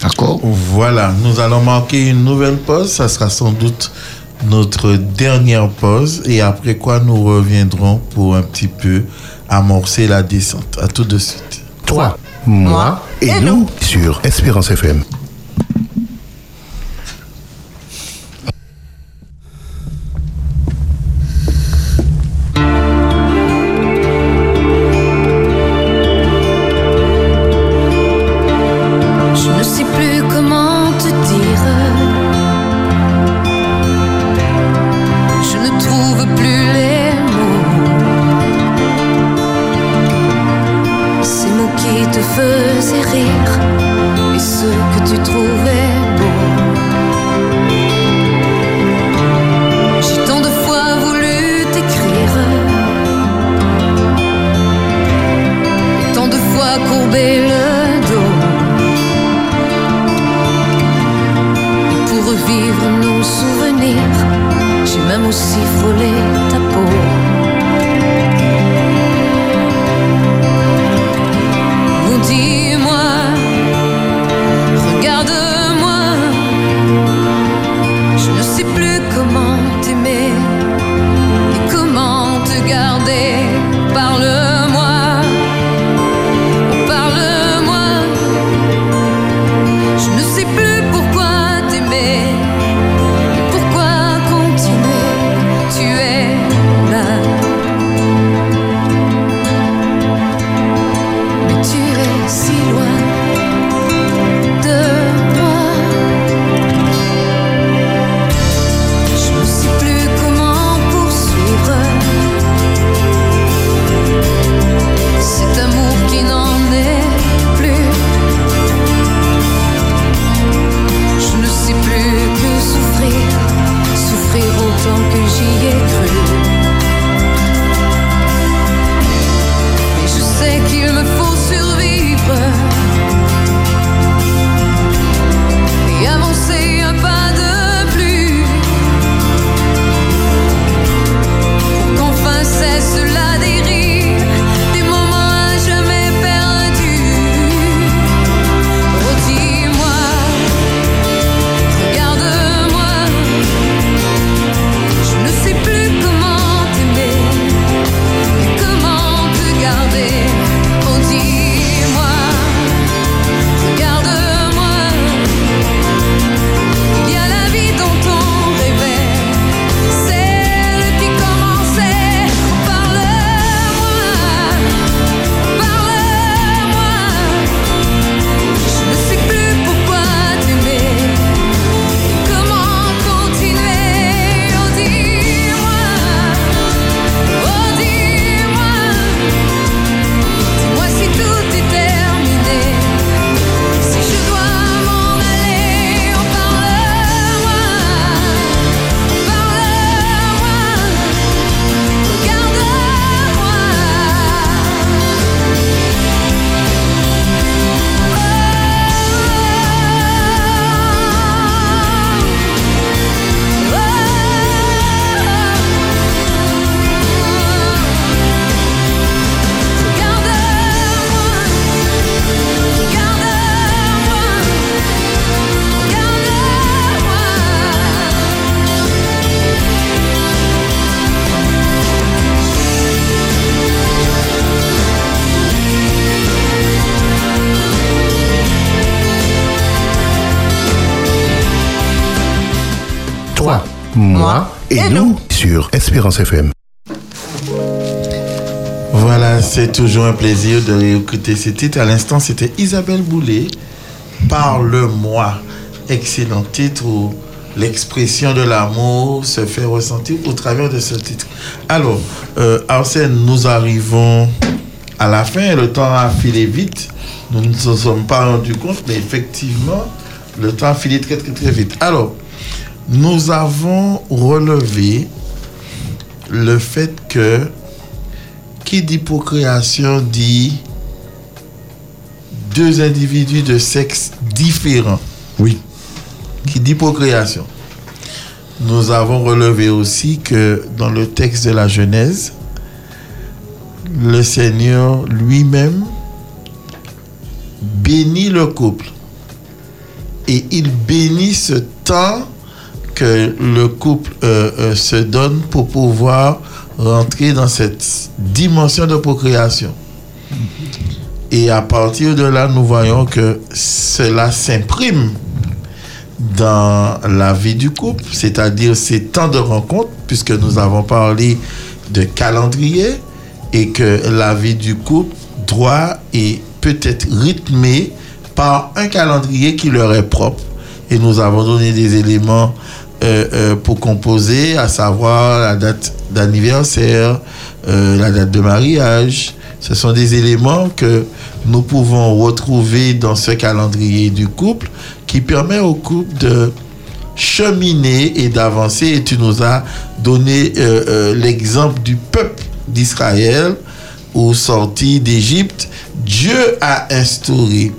D'accord? Voilà, nous allons marquer une nouvelle pause. Ça sera sans doute notre dernière pause. Et après quoi, nous reviendrons pour un petit peu amorcer la descente. À tout de suite. Toi, moi et nous sur Espérance FM. FM. Voilà, c'est toujours un plaisir de réécouter ce titre. À l'instant, c'était Isabelle Boulet, Parle-moi. Excellent titre où l'expression de l'amour se fait ressentir au travers de ce titre. Alors, euh, Arsène, nous arrivons à la fin. Le temps a filé vite. Nous ne nous sommes pas rendus compte, mais effectivement, le temps a filé très, très, très vite. Alors, nous avons relevé le fait que qui dit procréation dit deux individus de sexe différents. Oui. Qui dit procréation. Nous avons relevé aussi que dans le texte de la Genèse, le Seigneur lui-même bénit le couple. Et il bénit ce temps que le couple euh, euh, se donne pour pouvoir rentrer dans cette dimension de procréation. Et à partir de là, nous voyons que cela s'imprime dans la vie du couple, c'est-à-dire ces temps de rencontre, puisque nous avons parlé de calendrier, et que la vie du couple doit et peut être rythmée par un calendrier qui leur est propre. Et nous avons donné des éléments pour composer, à savoir la date d'anniversaire, euh, la date de mariage. Ce sont des éléments que nous pouvons retrouver dans ce calendrier du couple qui permet au couple de cheminer et d'avancer. Et tu nous as donné euh, euh, l'exemple du peuple d'Israël au sorti d'Égypte. Dieu a instauré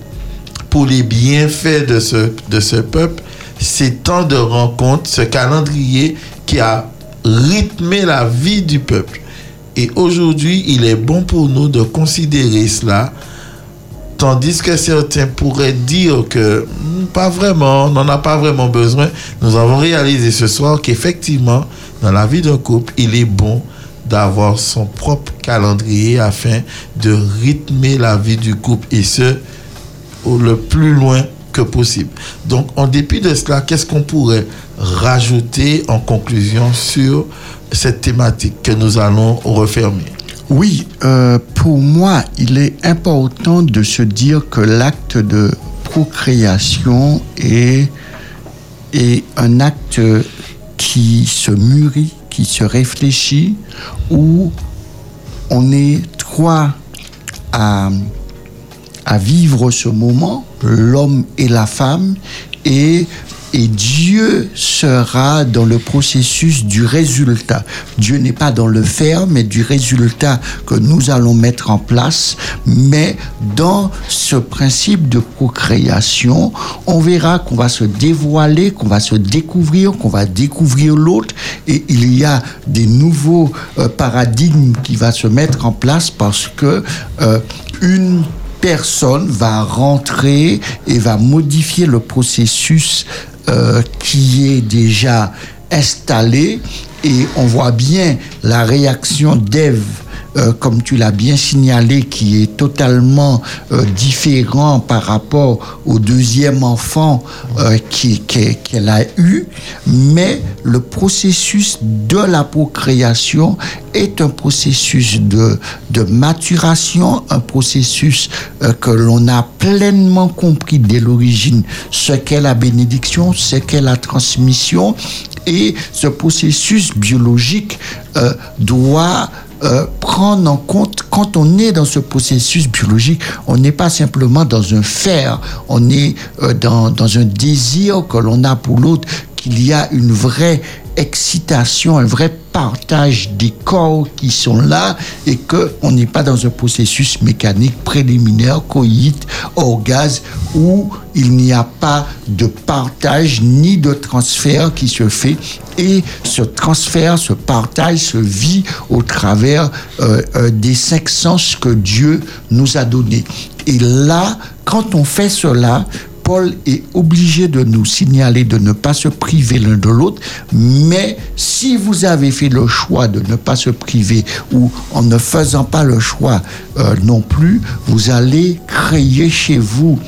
pour les bienfaits de ce, de ce peuple ces temps de rencontre, ce calendrier qui a rythmé la vie du peuple. Et aujourd'hui, il est bon pour nous de considérer cela, tandis que certains pourraient dire que hmm, pas vraiment, on n'en a pas vraiment besoin. Nous avons réalisé ce soir qu'effectivement, dans la vie d'un couple, il est bon d'avoir son propre calendrier afin de rythmer la vie du couple et ce, le plus loin possible. Donc, en dépit de cela, qu'est-ce qu'on pourrait rajouter en conclusion sur cette thématique que nous allons refermer? Oui, euh, pour moi, il est important de se dire que l'acte de procréation est, est un acte qui se mûrit, qui se réfléchit, où on est trois à, à vivre ce moment, l'homme et la femme, et, et Dieu sera dans le processus du résultat. Dieu n'est pas dans le faire, mais du résultat que nous allons mettre en place. Mais dans ce principe de procréation, on verra qu'on va se dévoiler, qu'on va se découvrir, qu'on va découvrir l'autre, et il y a des nouveaux euh, paradigmes qui va se mettre en place parce que euh, une personne va rentrer et va modifier le processus euh, qui est déjà installé. Et on voit bien la réaction d'Ève euh, comme tu l'as bien signalé, qui est totalement euh, différent par rapport au deuxième enfant euh, qui- qui- qu'elle a eu, mais le processus de la procréation est un processus de, de maturation, un processus euh, que l'on a pleinement compris dès l'origine. Ce qu'est la bénédiction, ce qu'est la transmission, et ce processus biologique euh, doit euh, prendre en compte, quand on est dans ce processus biologique, on n'est pas simplement dans un faire, on est euh, dans, dans un désir que l'on a pour l'autre, qu'il y a une vraie excitation, un vrai partage des corps qui sont là et que on n'est pas dans un processus mécanique préliminaire, coït, orgasme, où il n'y a pas de partage ni de transfert qui se fait et ce transfert, ce partage se vit au travers euh, euh, des cinq sens que Dieu nous a donnés. Et là, quand on fait cela, Paul est obligé de nous signaler de ne pas se priver l'un de l'autre, mais si vous avez fait le choix de ne pas se priver ou en ne faisant pas le choix euh, non plus, vous allez créer chez vous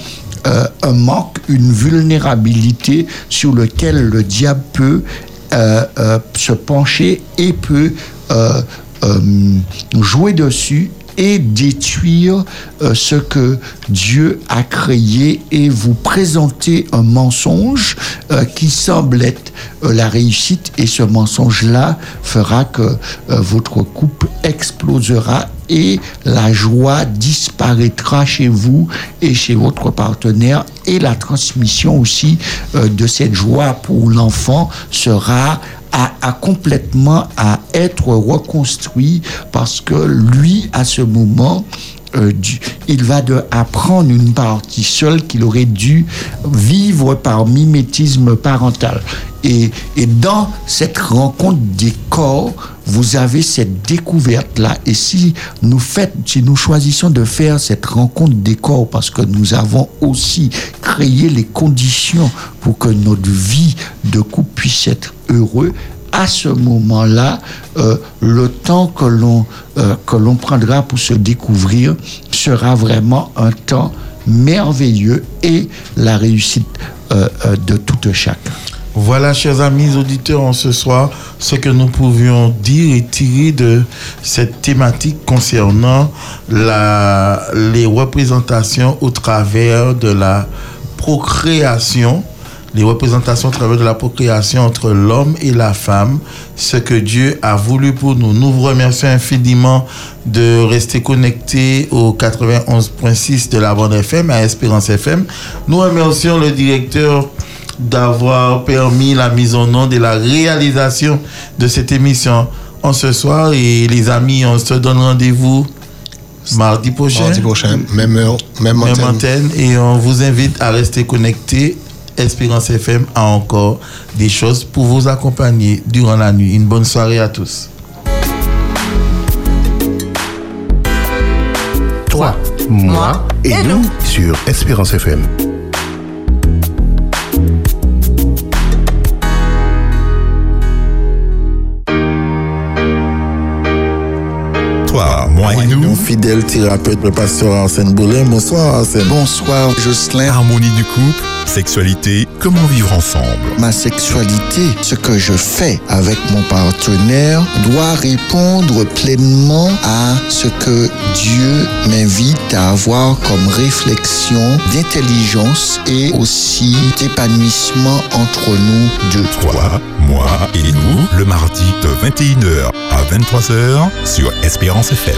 euh, un manque, une vulnérabilité sur lequel le diable peut euh, se pencher et peut jouer dessus et détruire euh, ce que Dieu a créé et vous présenter un mensonge euh, qui semble être euh, la réussite. Et ce mensonge-là fera que votre couple explosera et la joie disparaîtra chez vous et chez votre partenaire. Et la transmission aussi de cette joie pour l'enfant sera à, complètement à être reconstruit parce que lui, à ce moment, euh, il va de apprendre une partie seule qu'il aurait dû vivre par mimétisme parental. Et, dans cette rencontre des corps, vous avez cette découverte-là. Et si nous, fait, si nous choisissons de faire cette rencontre des corps, parce que nous avons aussi créé les conditions pour que notre vie de couple puisse être heureux, à ce moment-là, euh, le temps que l'on euh, que l'on prendra pour se découvrir sera vraiment un temps merveilleux et la réussite euh, de tout chacun. Voilà, chers amis auditeurs, en ce soir, ce que nous pouvions dire et tirer de cette thématique concernant la, les représentations au travers de la procréation, les représentations au travers de la procréation entre l'homme et la femme, ce que Dieu a voulu pour nous. Nous vous remercions infiniment de rester connectés au 91.6 de la bande FM, à Espérance FM. Nous remercions le directeur d'avoir permis la mise en onde et la réalisation de cette émission en ce soir. Et les amis, on se donne rendez-vous mardi prochain. Mardi prochain, même heure, même Même antenne. antenne. Et on vous invite à rester connectés. Espérance FM a encore des choses pour vous accompagner durant la nuit. Une bonne soirée à tous. Toi, moi et nous sur Espérance FM. Toi, moi et nous. Fidèle thérapeute, le pasteur Arsène Boulin. Bonsoir Arsène. Bonsoir Jocelyn. Harmonie du couple, sexualité, comment vivre ensemble? Ma sexualité, ce que je fais avec mon partenaire doit répondre pleinement à ce que Dieu m'invite à avoir comme réflexion d'intelligence et aussi d'épanouissement entre nous deux. Toi, moi et nous, le mardi de 21h à 23h sur Espérance FM.